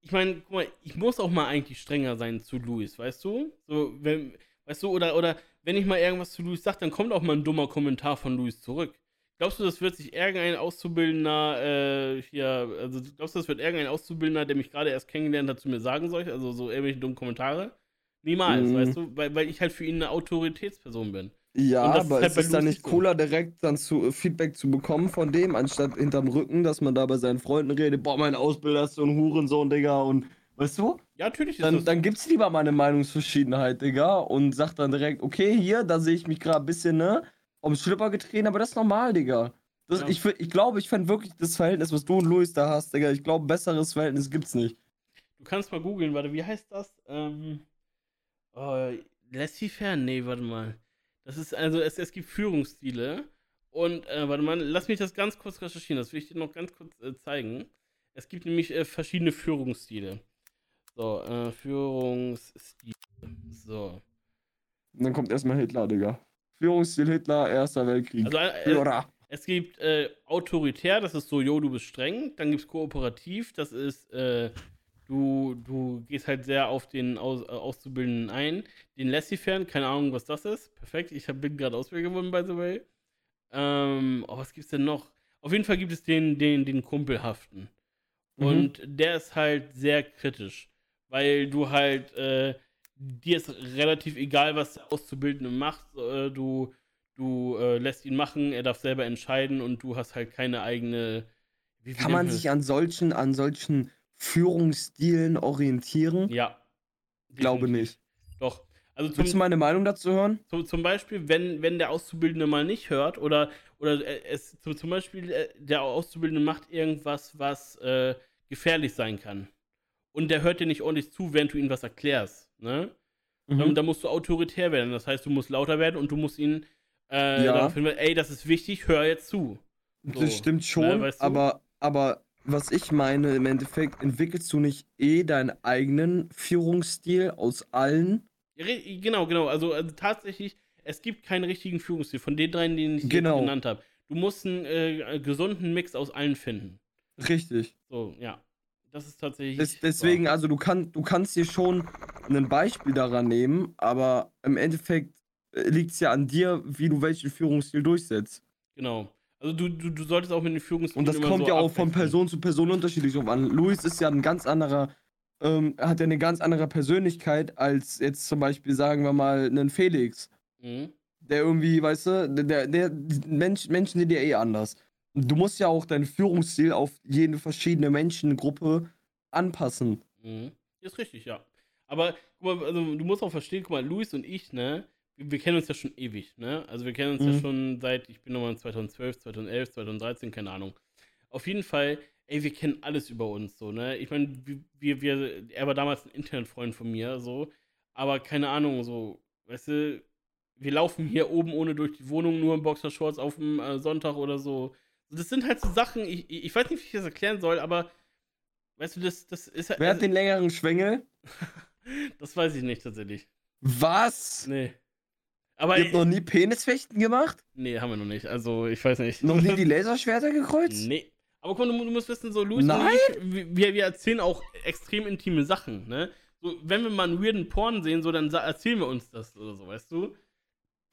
ich meine, guck mal, ich muss auch mal eigentlich strenger sein zu Luis, weißt du? So, wenn, weißt du, oder, oder wenn ich mal irgendwas zu Luis sage, dann kommt auch mal ein dummer Kommentar von Luis zurück. Glaubst du, das wird sich irgendein Auszubildender, äh, hier, also glaubst du, das wird irgendein Auszubildender, der mich gerade erst kennengelernt hat, zu mir sagen soll? Also so irgendwelche dummen Kommentare? Niemals, Mhm. weißt du? Weil, weil ich halt für ihn eine Autoritätsperson bin. Ja, aber halt ist bei es dann nicht cooler, direkt dann zu, äh, Feedback zu bekommen von dem, anstatt hinterm Rücken, dass man da bei seinen Freunden redet, boah, mein Ausbilder ist so ein Hurensohn, Digga, und weißt du? Ja, natürlich ist Dann, das. dann gibt's lieber mal eine Meinungsverschiedenheit, Digga, und sagt dann direkt, okay, hier, da sehe ich mich gerade ein bisschen, ne, um Schlipper getreten, aber das ist normal, Digga. Das, Ja. Ich, fü- ich glaube, ich fände wirklich das Verhältnis, was du und Luis da hast, Digga, ich glaube, besseres Verhältnis gibt's nicht. Du kannst mal googeln, warte, wie heißt das? Ähm, oh, laissez-faire? Nee, warte mal. Das ist, also, es, es gibt Führungsstile. Und, äh, warte mal, lass mich das ganz kurz recherchieren. Das will ich dir noch ganz kurz äh, zeigen. Es gibt nämlich äh, verschiedene Führungsstile. So, äh, Führungsstile. So. Und dann kommt erstmal Hitler, Digga. Führungsstil Hitler, Erster Weltkrieg. Also, äh, Führer. Es gibt äh, autoritär, das ist so, jo, du bist streng. Dann gibt es kooperativ, das ist, äh, du, du gehst halt sehr auf den Aus, äh, Auszubildenden ein. Den laissez-faire, keine Ahnung, was das ist. Perfekt, ich hab, bin gerade Ausbilder geworden, by the way. Ähm, oh, was gibt's denn noch? Auf jeden Fall gibt es den, den, den Kumpelhaften. Mhm. Und der ist halt sehr kritisch, weil du halt, äh, dir ist relativ egal, was der Auszubildende macht. Äh, du du äh, lässt ihn machen, er darf selber entscheiden und du hast halt keine eigene. Kann man sich an solchen, an solchen Führungsstilen orientieren? Ja. Glaube nicht. Doch. Also Willst du zum, meine Meinung dazu hören? zum, zum Beispiel, wenn, wenn der Auszubildende mal nicht hört oder, oder äh, es zum, zum Beispiel äh, der Auszubildende macht irgendwas, was äh, gefährlich sein kann. Und der hört dir nicht ordentlich zu, während du ihm was erklärst. Ne? Mhm. Ähm, da musst du autoritär werden. Das heißt, du musst lauter werden und du musst ihn äh, Ja. darauf hinweisen, ey, das ist wichtig, hör jetzt zu. so, Das stimmt schon, ne, weißt du? aber, aber was ich meine, im Endeffekt entwickelst du nicht eh deinen eigenen Führungsstil aus allen. Genau, genau. Also, also tatsächlich, es gibt keinen richtigen Führungsstil von den dreien, den ich Genau. genannt habe. Du musst einen äh, gesunden Mix aus allen finden. Richtig. So, ja. Das ist tatsächlich. Des, deswegen, also du, kann, du kannst dir schon ein Beispiel daran nehmen, aber im Endeffekt liegt es ja an dir, wie du welchen Führungsstil durchsetzt. Genau. Also, du, du, du solltest auch mit den Führungsstilen. Und das kommt so ja auch von abwechseln. Person zu Person unterschiedlich drauf an. Luis ist ja ein ganz anderer, ähm, hat ja eine ganz andere Persönlichkeit als jetzt zum Beispiel, sagen wir mal, einen Felix. Mhm. Der irgendwie, weißt du, der, der, Mensch, Menschen sind ja eh anders. Du musst ja auch deinen Führungsstil auf jede verschiedene Menschengruppe anpassen. Mhm. Ist richtig, ja. Aber guck mal, also du musst auch verstehen, guck mal, Luis und ich, ne, wir, kennen uns ja schon ewig, ne? Also wir kennen uns ja Mhm. schon seit, ich bin nochmal 2012, 2011, 2013, keine Ahnung. Auf jeden Fall, ey, wir kennen alles über uns, so, ne? Ich meine, wir, wir, er war damals ein Internetfreund von mir, so, aber keine Ahnung, so, weißt du, wir laufen hier oben ohne durch die Wohnung, nur in Boxershorts auf dem äh, Sonntag oder so. Das sind halt so Sachen, ich, ich weiß nicht, wie ich das erklären soll, aber weißt du, das, das ist halt. Wer hat den längeren Schwengel? Das weiß ich nicht tatsächlich. Was? Nee. Aber Ihr habt noch nie Penisfechten gemacht? nee, haben wir noch nicht. Also, ich weiß nicht. Noch nie die Laserschwerter gekreuzt? Nee. Aber komm, du, du musst wissen, so Luis Nein? und ich, wir, wir erzählen auch extrem intime Sachen, ne? So, wenn wir mal einen weirden Porn sehen, so, dann erzählen wir uns das oder so, weißt du?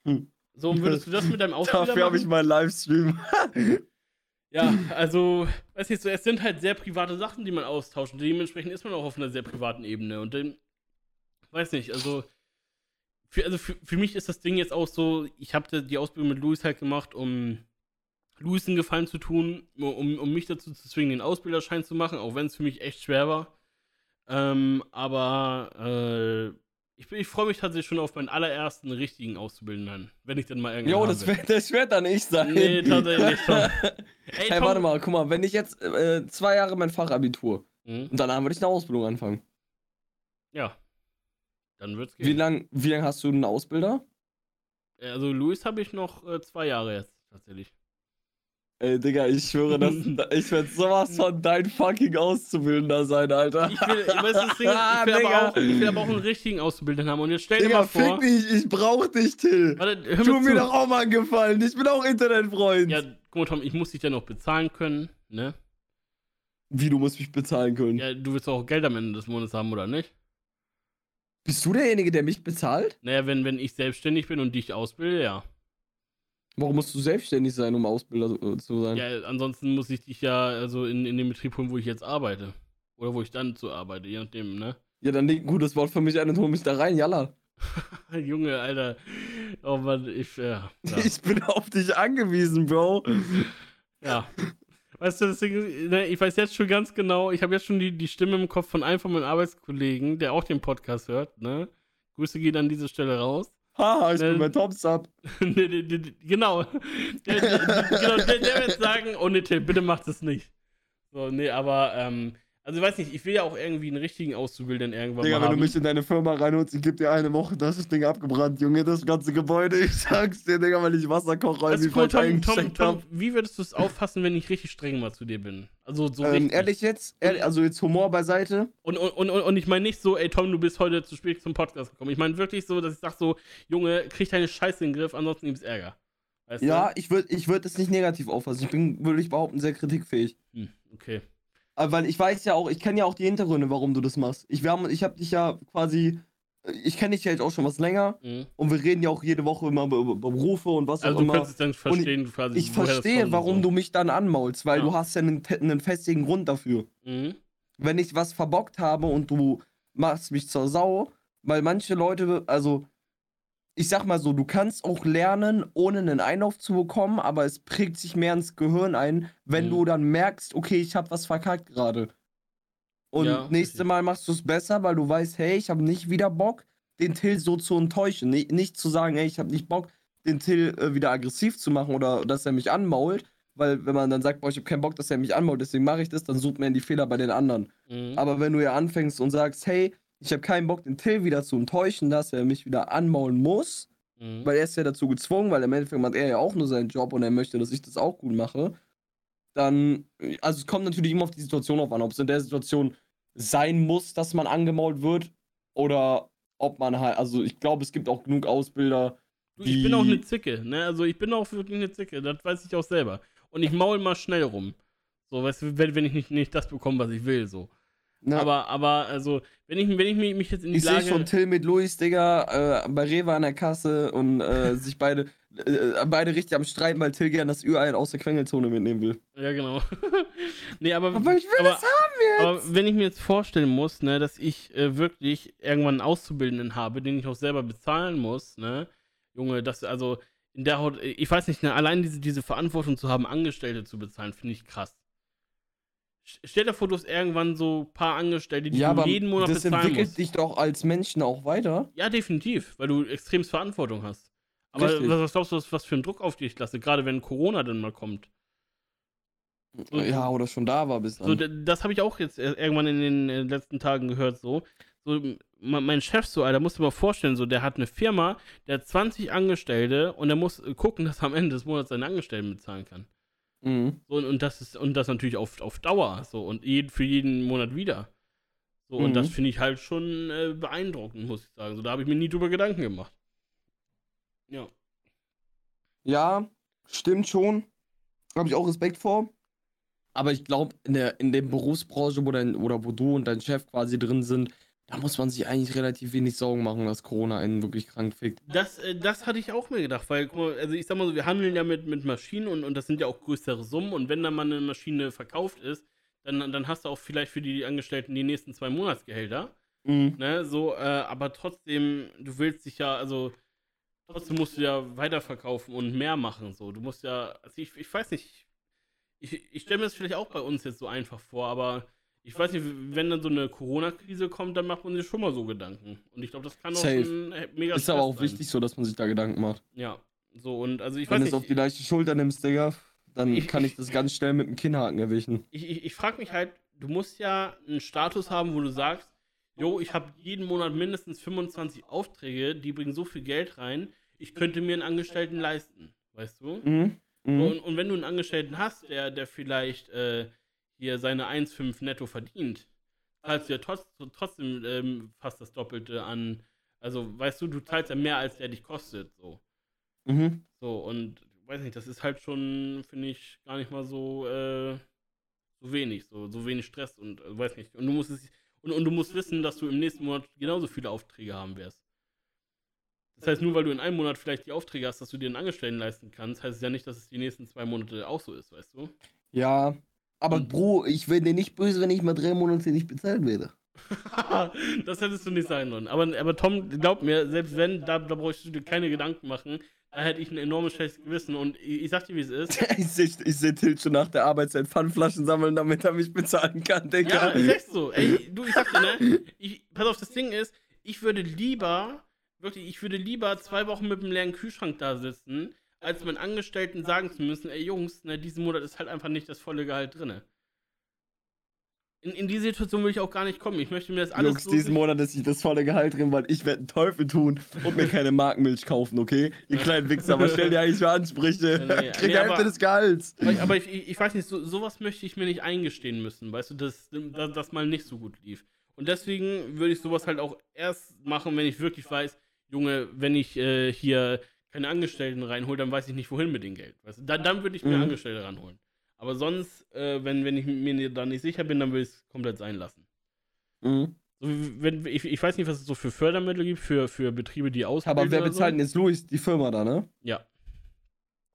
Hm. So, würdest du das mit deinem Ausbilder Dafür habe ich machen? mal einen Livestream. Ja, also, weiß nicht, so, es sind halt sehr private Sachen, die man austauscht. Und dementsprechend ist man auch auf einer sehr privaten Ebene. Und dann, weiß nicht, also, für, also für, für mich ist das Ding jetzt auch so, ich habe die Ausbildung mit Luis halt gemacht, um Luis einen Gefallen zu tun, um, um mich dazu zu zwingen, den Ausbilderschein zu machen, auch wenn es für mich echt schwer war. Ähm, aber äh, ich, ich freue mich tatsächlich schon auf meinen allerersten richtigen Auszubildenden, wenn ich dann mal irgendwann Jo, das wird das wird dann ich sein. Nee, tatsächlich. Ey, Hey, warte mal, guck mal, wenn ich jetzt äh, zwei Jahre mein Fachabitur Mhm. und danach würde ich eine Ausbildung anfangen. Ja. Dann wird's Wie gehen. lang, wie lang hast du einen Ausbilder? Also Luis habe ich noch äh, zwei Jahre jetzt, tatsächlich. Ey, Digga, ich schwöre, dass, ich werde sowas von dein fucking Auszubildender sein, Alter. Ich will, weißt du, das Ding ich will, aber auch, ich will aber auch einen richtigen Auszubildenden haben. Und jetzt stell dir Digga, mal vor. fick dich, ich brauch dich, Till. Warte, hör Tu mir mir doch auch mal einen Gefallen, ich bin auch Internetfreund. Ja, guck mal, Tom, ich muss dich ja noch bezahlen können, ne? Wie, du musst mich bezahlen können? Ja, du willst auch Geld am Ende des Monats haben, oder nicht? Bist du derjenige, der mich bezahlt? Naja, wenn, wenn ich selbstständig bin und dich ausbilde, ja. Warum musst du selbstständig sein, um Ausbilder äh, zu sein? Ja, ansonsten muss ich dich ja also in, in den Betrieb holen, wo ich jetzt arbeite. Oder wo ich dann zu arbeite, je nachdem, ne? Ja, dann leg ein gutes Wort für mich ein und hol mich da rein, jalla. Junge, Alter. Oh Mann, ich, ja. ja. Ich bin auf dich angewiesen, Bro. Ja. Weißt du, deswegen, ne, ich weiß jetzt schon ganz genau, ich habe jetzt schon die, die Stimme im Kopf von einem von meinen Arbeitskollegen, der auch den Podcast hört, ne? Grüße gehen an dieser Stelle raus. Haha, ich Ne- bin bei Tops ab. Ne, ne, ne, ne, genau. Der, der, genau der, wird sagen, oh ne, Till, bitte mach das nicht. So, nee, aber, ähm, also ich weiß nicht, ich will ja auch irgendwie einen richtigen Auszubildenden irgendwann Digga, mal wenn haben. du mich in deine Firma reinholst, ich geb dir eine Woche, das ist das Ding abgebrannt, Junge, das ganze Gebäude. Ich sag's dir, Digga, weil ich Wasserkocher also, irgendwie guck, falsch Tom, Tom, Tom, wie würdest du es auffassen, wenn ich richtig streng mal zu dir bin? Also so Ähm, richtig. ehrlich jetzt, ehrlich, also jetzt Humor beiseite. Und, und, und, und ich meine nicht so, ey Tom, du bist heute zu spät zum Podcast gekommen. Ich meine wirklich so, dass ich sag so, Junge, krieg deine Scheiße in den Griff, ansonsten gibt's Ärger. Weißt Ja, ich würde ich würd es nicht negativ auffassen. Ich bin, würde ich behaupten, sehr kritikfähig. du? Hm, okay. Aber weil ich weiß ja auch, ich kenne ja auch die Hintergründe, warum du das machst. Ich, wir haben, ich habe dich ja quasi, ich kenne dich ja jetzt auch schon was länger Mhm. und wir reden ja auch jede Woche immer über, über Berufe und was Also auch du immer. kannst es dann verstehen, quasi. Ich woher das verstehe, warum so. du mich dann anmaulst, weil Ja. du hast ja einen, einen festigen Grund dafür. Mhm. Wenn ich was verbockt habe und du machst mich zur Sau, weil manche Leute, also ich sag mal so, du kannst auch lernen, ohne einen Einlauf zu bekommen, aber es prägt sich mehr ins Gehirn ein, wenn Mhm. du dann merkst, okay, ich habe was verkackt gerade. Und Ja, nächstes richtig. Mal machst du es besser, weil du weißt, hey, ich habe nicht wieder Bock, den Till so zu enttäuschen. Nicht, nicht zu sagen, hey, ich habe nicht Bock, den Till äh, wieder aggressiv zu machen oder dass er mich anmault. Weil wenn man dann sagt, boah, ich habe keinen Bock, dass er mich anmault, deswegen mache ich das, dann sucht man die Fehler bei den anderen. Mhm. Aber wenn du ja anfängst und sagst, hey, ich habe keinen Bock, den Till wieder zu enttäuschen, dass er mich wieder anmaulen muss, Mhm. weil er ist ja dazu gezwungen, weil im Endeffekt macht er ja auch nur seinen Job und er möchte, dass ich das auch gut mache, dann, also es kommt natürlich immer auf die Situation auf an, ob es in der Situation sein muss, dass man angemault wird oder ob man halt, also ich glaube, es gibt auch genug Ausbilder, Du, ich bin auch eine Zicke, ne? Also ich bin auch wirklich eine Zicke, das weiß ich auch selber. Und ich maul mal schnell rum. So, weißt du, wenn, wenn ich nicht, nicht das bekomme, was ich will, so. Ne? Aber, aber, also, wenn ich, wenn ich mich, mich jetzt in die ich sehe Lage. schon Till mit Luis, Digga, äh, bei Rewe an der Kasse und äh, sich beide, äh, beide richtig am Streiten, weil Till gern das Ü-Ei aus der Quengelzone mitnehmen will. Ja, genau. nee, aber. Aber ich will aber, das haben jetzt! Aber wenn ich mir jetzt vorstellen muss, ne, dass ich äh, wirklich irgendwann einen Auszubildenden habe, den ich auch selber bezahlen muss, ne, Junge, das, also, in der Haut, ich weiß nicht, ne, allein diese, diese Verantwortung zu haben, Angestellte zu bezahlen, finde ich krass. St- Stell dir vor, du hast irgendwann so ein paar Angestellte, die ja, du jeden Monat das bezahlen entwickelt musst. dich doch als Menschen auch weiter. Ja, definitiv, weil du extrem Verantwortung hast. Aber Richtig. was, glaubst du, was, für ein Druck auf dich lasse, gerade wenn Corona dann mal kommt? So- Ja, oder schon da war bis dann. So, das habe ich auch jetzt irgendwann in den letzten Tagen gehört, so. So, mein Chef so, Alter, musst du mal vorstellen, so, der hat eine Firma, der hat 20 Angestellte und der muss äh, gucken, dass er am Ende des Monats seine Angestellten bezahlen kann. Mhm. So, und, und das ist, und das natürlich auf, auf Dauer, so, und jeden, für jeden Monat wieder. So, und Mhm. das finde ich halt schon äh, beeindruckend, muss ich sagen. So, da habe ich mir nie drüber Gedanken gemacht. Ja. Ja, stimmt schon. Habe ich auch Respekt vor. Aber ich glaube, in der, in der Berufsbranche, wo, dein, oder wo du und dein Chef quasi drin sind, da muss man sich eigentlich relativ wenig Sorgen machen, dass Corona einen wirklich krank fickt. Das, äh, das hatte ich auch mir gedacht, weil, also ich sag mal so, wir handeln ja mit, mit Maschinen und, und das sind ja auch größere Summen und wenn dann mal eine Maschine verkauft ist, dann, dann hast du auch vielleicht für die Angestellten die nächsten zwei Monatsgehälter, Mhm. ne, so, äh, aber trotzdem, du willst dich ja, also, trotzdem musst du ja weiterverkaufen und mehr machen, so, du musst ja, also ich, ich weiß nicht, ich, ich stelle mir das vielleicht auch bei uns jetzt so einfach vor, aber ich weiß nicht, wenn dann so eine Corona-Krise kommt, dann macht man sich schon mal so Gedanken und ich glaube, das kann auch Safe. ein äh, mega Ist aber auch sein. wichtig so, dass man sich da Gedanken macht. Ja, so und also ich Wenn weiß du es auf die leichte Schulter nimmst, Digga, dann Ich- kann ich das ganz schnell mit dem Kinnhaken erwischen. ich, ich, ich frage mich halt, du musst ja einen Status haben, wo du sagst, jo, ich habe jeden Monat mindestens 25 Aufträge, die bringen so viel Geld rein, ich könnte mir einen Angestellten leisten, weißt du? Mhm. Mhm. und, und wenn du einen Angestellten hast, der, der vielleicht äh, hier seine 1,5 netto verdient, zahlst du ja trotz, trotzdem ähm, fast das Doppelte an, also weißt du, du zahlst ja mehr, als der dich kostet, so. Mhm. So, und weiß nicht, das ist halt schon, finde ich, gar nicht mal so, äh, so wenig, so, so wenig Stress und äh, weiß nicht. Und du musst es, und, und du musst wissen, dass du im nächsten Monat genauso viele Aufträge haben wirst. Das heißt, nur weil du in einem Monat vielleicht die Aufträge hast, dass du dir einen Angestellten leisten kannst, heißt es ja nicht, dass es die nächsten zwei Monate auch so ist, weißt du? Ja, aber Und- Bro, ich wäre dir nicht böse, wenn ich mal drei Monate nicht bezahlt werde. das hättest du nicht sein sollen. Aber, aber Tom, glaub mir, selbst wenn, da, da brauchst du dir keine Gedanken machen. Da hätte ich ein enormes schlechtes Gewissen. Und ich, ich sag dir, wie es ist. ich sehe ich seh Till schon nach der Arbeitszeit Pfandflaschen sammeln, damit er mich bezahlen kann, Ja, Digga. ist echt so. Ey, du, ich sag dir, ne? Ich, pass auf, das Ding ist, ich würde lieber, wirklich, ich würde lieber zwei Wochen mit einem leeren Kühlschrank da sitzen, als meinen Angestellten sagen zu müssen, ey Jungs, ne, diesen Monat ist halt einfach nicht das volle Gehalt drinne. In, in die Situation will ich auch gar nicht kommen. Ich möchte mir das alles Jungs, so diesen Monat ist nicht das volle Gehalt drin, weil ich werde einen Teufel tun und mir keine Markenmilch kaufen, okay? Ihr kleinen Wichser, was stell dir eigentlich für Ansprüche? Nee, Krieg nee, Hälfte aber- des Gehalts. Aber, aber ich, ich, ich weiß nicht, so, sowas möchte ich mir nicht eingestehen müssen, weißt du, dass, dass das mal nicht so gut lief. Und deswegen würde ich sowas halt auch erst machen, wenn ich wirklich weiß, Junge, wenn ich äh, hier keine Angestellten reinhole, dann weiß ich nicht, wohin mit dem Geld. Weißt du? Dann, dann würde ich mir Mhm. Angestellte ranholen. Aber sonst, äh, wenn, wenn ich mir da nicht sicher bin, dann würde ich es komplett sein lassen. Mhm. So, wenn, ich, ich weiß nicht, was es so für Fördermittel gibt für, für Betriebe, die ausbilden. Aber wer bezahlt denn so. jetzt Louis, die Firma da, ne? Ja.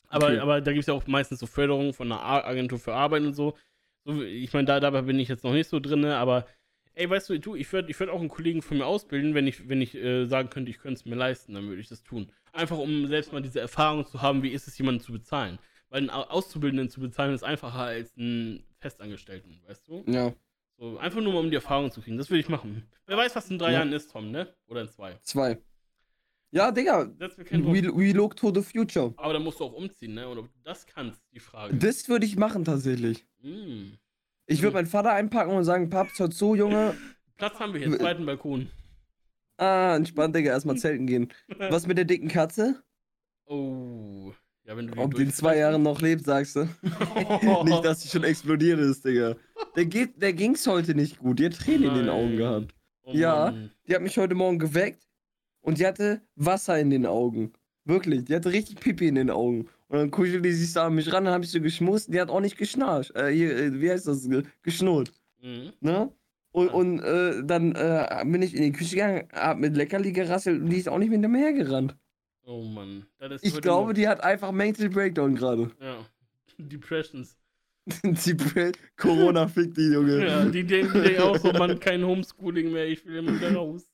Aber, Okay. aber da gibt es ja auch meistens so Förderungen von einer Agentur für Arbeit und so. so ich meine, da, dabei bin ich jetzt noch nicht so drin, aber ey, weißt du, du ich würde ich würd auch einen Kollegen von mir ausbilden, wenn ich, wenn ich äh, sagen könnte, ich könnte es mir leisten, dann würde ich das tun. Einfach um selbst mal diese Erfahrung zu haben, wie ist es, jemanden zu bezahlen. Weil einen Au- Auszubildenden zu bezahlen ist einfacher als einen Festangestellten, weißt du? Ja. So, einfach nur mal um die Erfahrung zu kriegen. Das würde ich machen. Wer weiß, was in drei Ja. Jahren ist, Tom, ne? Oder in zwei. Zwei. Ja, Digga. We, we look to the future. Aber da musst du auch umziehen, ne? Und ob du das kannst, die Frage. Das würde ich machen tatsächlich. Mm. Ich würde meinen Vater einpacken und sagen, Paps, hör zu, Junge. Platz haben wir hier, zweiten Balkon. Ah, entspannt, Digga, erstmal zelten gehen. Was mit der dicken Katze? Oh. Ja, wenn du Ob die in zwei Jahren noch lebt, sagst du? nicht, dass sie schon explodiert ist, Digga. Der, geht, der ging's heute nicht gut. Die hat Tränen in den Augen Nein. gehabt. Oh Ja. Die hat mich heute Morgen geweckt und die hatte Wasser in den Augen. Wirklich, die hatte richtig Pipi in den Augen. Und dann kuschelte die sich da an mich ran, dann hab ich so geschmust, die hat auch nicht geschnarcht. Äh, hier, äh, wie heißt das? Ge- Geschnurrt. Mhm. Ne? Und, und äh, dann äh, bin ich in die Küche gegangen, hab mit Leckerli gerasselt und die ist auch nicht mit dem hergerannt. Oh Mann. Das ist Ich glaube, die hat einfach Mental Breakdown gerade. Ja. Depressions. Die Pre- Corona fickt die, Junge. Ja, die denken denken auch so, Mann, kein Homeschooling mehr, ich will immer wieder raus.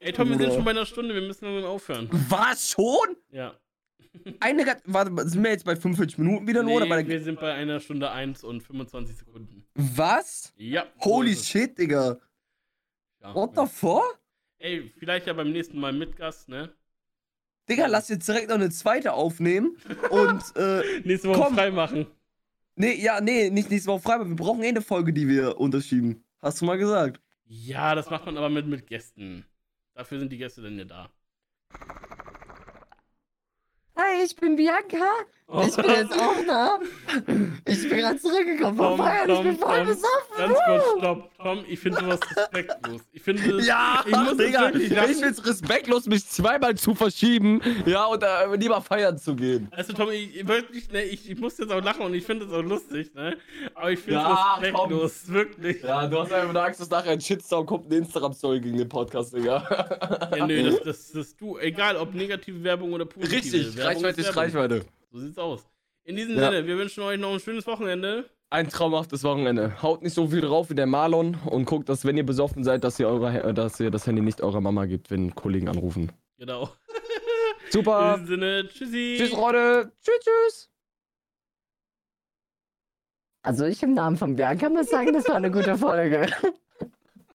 Ey, Tom, wir sind schon bei einer Stunde, wir müssen langsam aufhören. Was schon? Ja. Eine, warte, sind wir jetzt bei 45 Minuten wieder nur? oder bei Nee, der, wir sind bei einer Stunde 1 und 25 Sekunden. was? Ja. Holy shit, Digga. Ja. What the fuck? Ey, vielleicht ja beim nächsten Mal mit Gast, ne? Digga, lass jetzt direkt noch eine zweite aufnehmen. Und, äh, Nächste Woche Komm. frei machen. nee, ja, nee, nicht nächste Woche frei, aber wir brauchen eh eine Folge, die wir unterschieben. Hast du mal gesagt? Ja, das macht man aber mit, mit Gästen. Dafür sind die Gäste dann ja da. Hi, ich bin Bianca. Ich bin jetzt auch da. Ich bin gerade zurückgekommen vom Feiern. Ich bin voll Tom, besoffen. Ganz kurz, stopp. Tom, ich finde sowas respektlos. Ich finde das, Ja, ich muss Digga, wirklich ich lassen. find's respektlos, mich zweimal zu verschieben, ja, und äh, lieber feiern zu gehen. Also Tom, ich, wirklich, ne, ich, ich muss jetzt auch lachen und ich finde es auch lustig, ne? Aber ich finde es Ja, respektlos, wirklich. Ja, Ja, du hast einfach nur Angst, dass nachher ein Shitstorm kommt, eine Instagram-Story gegen den Podcast, Digga. nö, das, das, das du, egal ob negative Werbung oder positive Richtig, Werbung Reichweite ist Werbung. Reichweite. So sieht's aus. In diesem Ja. Sinne, wir wünschen euch noch ein schönes Wochenende. Ein traumhaftes Wochenende. Haut nicht so viel drauf wie der Marlon und guckt, dass wenn ihr besoffen seid, dass ihr, eure, äh, dass ihr das Handy nicht eurer Mama gibt, wenn Kollegen anrufen. Genau. In Super. diesem Sinne, tschüssi. Tschüss, Leute. Tschüss, tschüss. Also ich im Namen von Bianca muss sagen, das war eine gute Folge.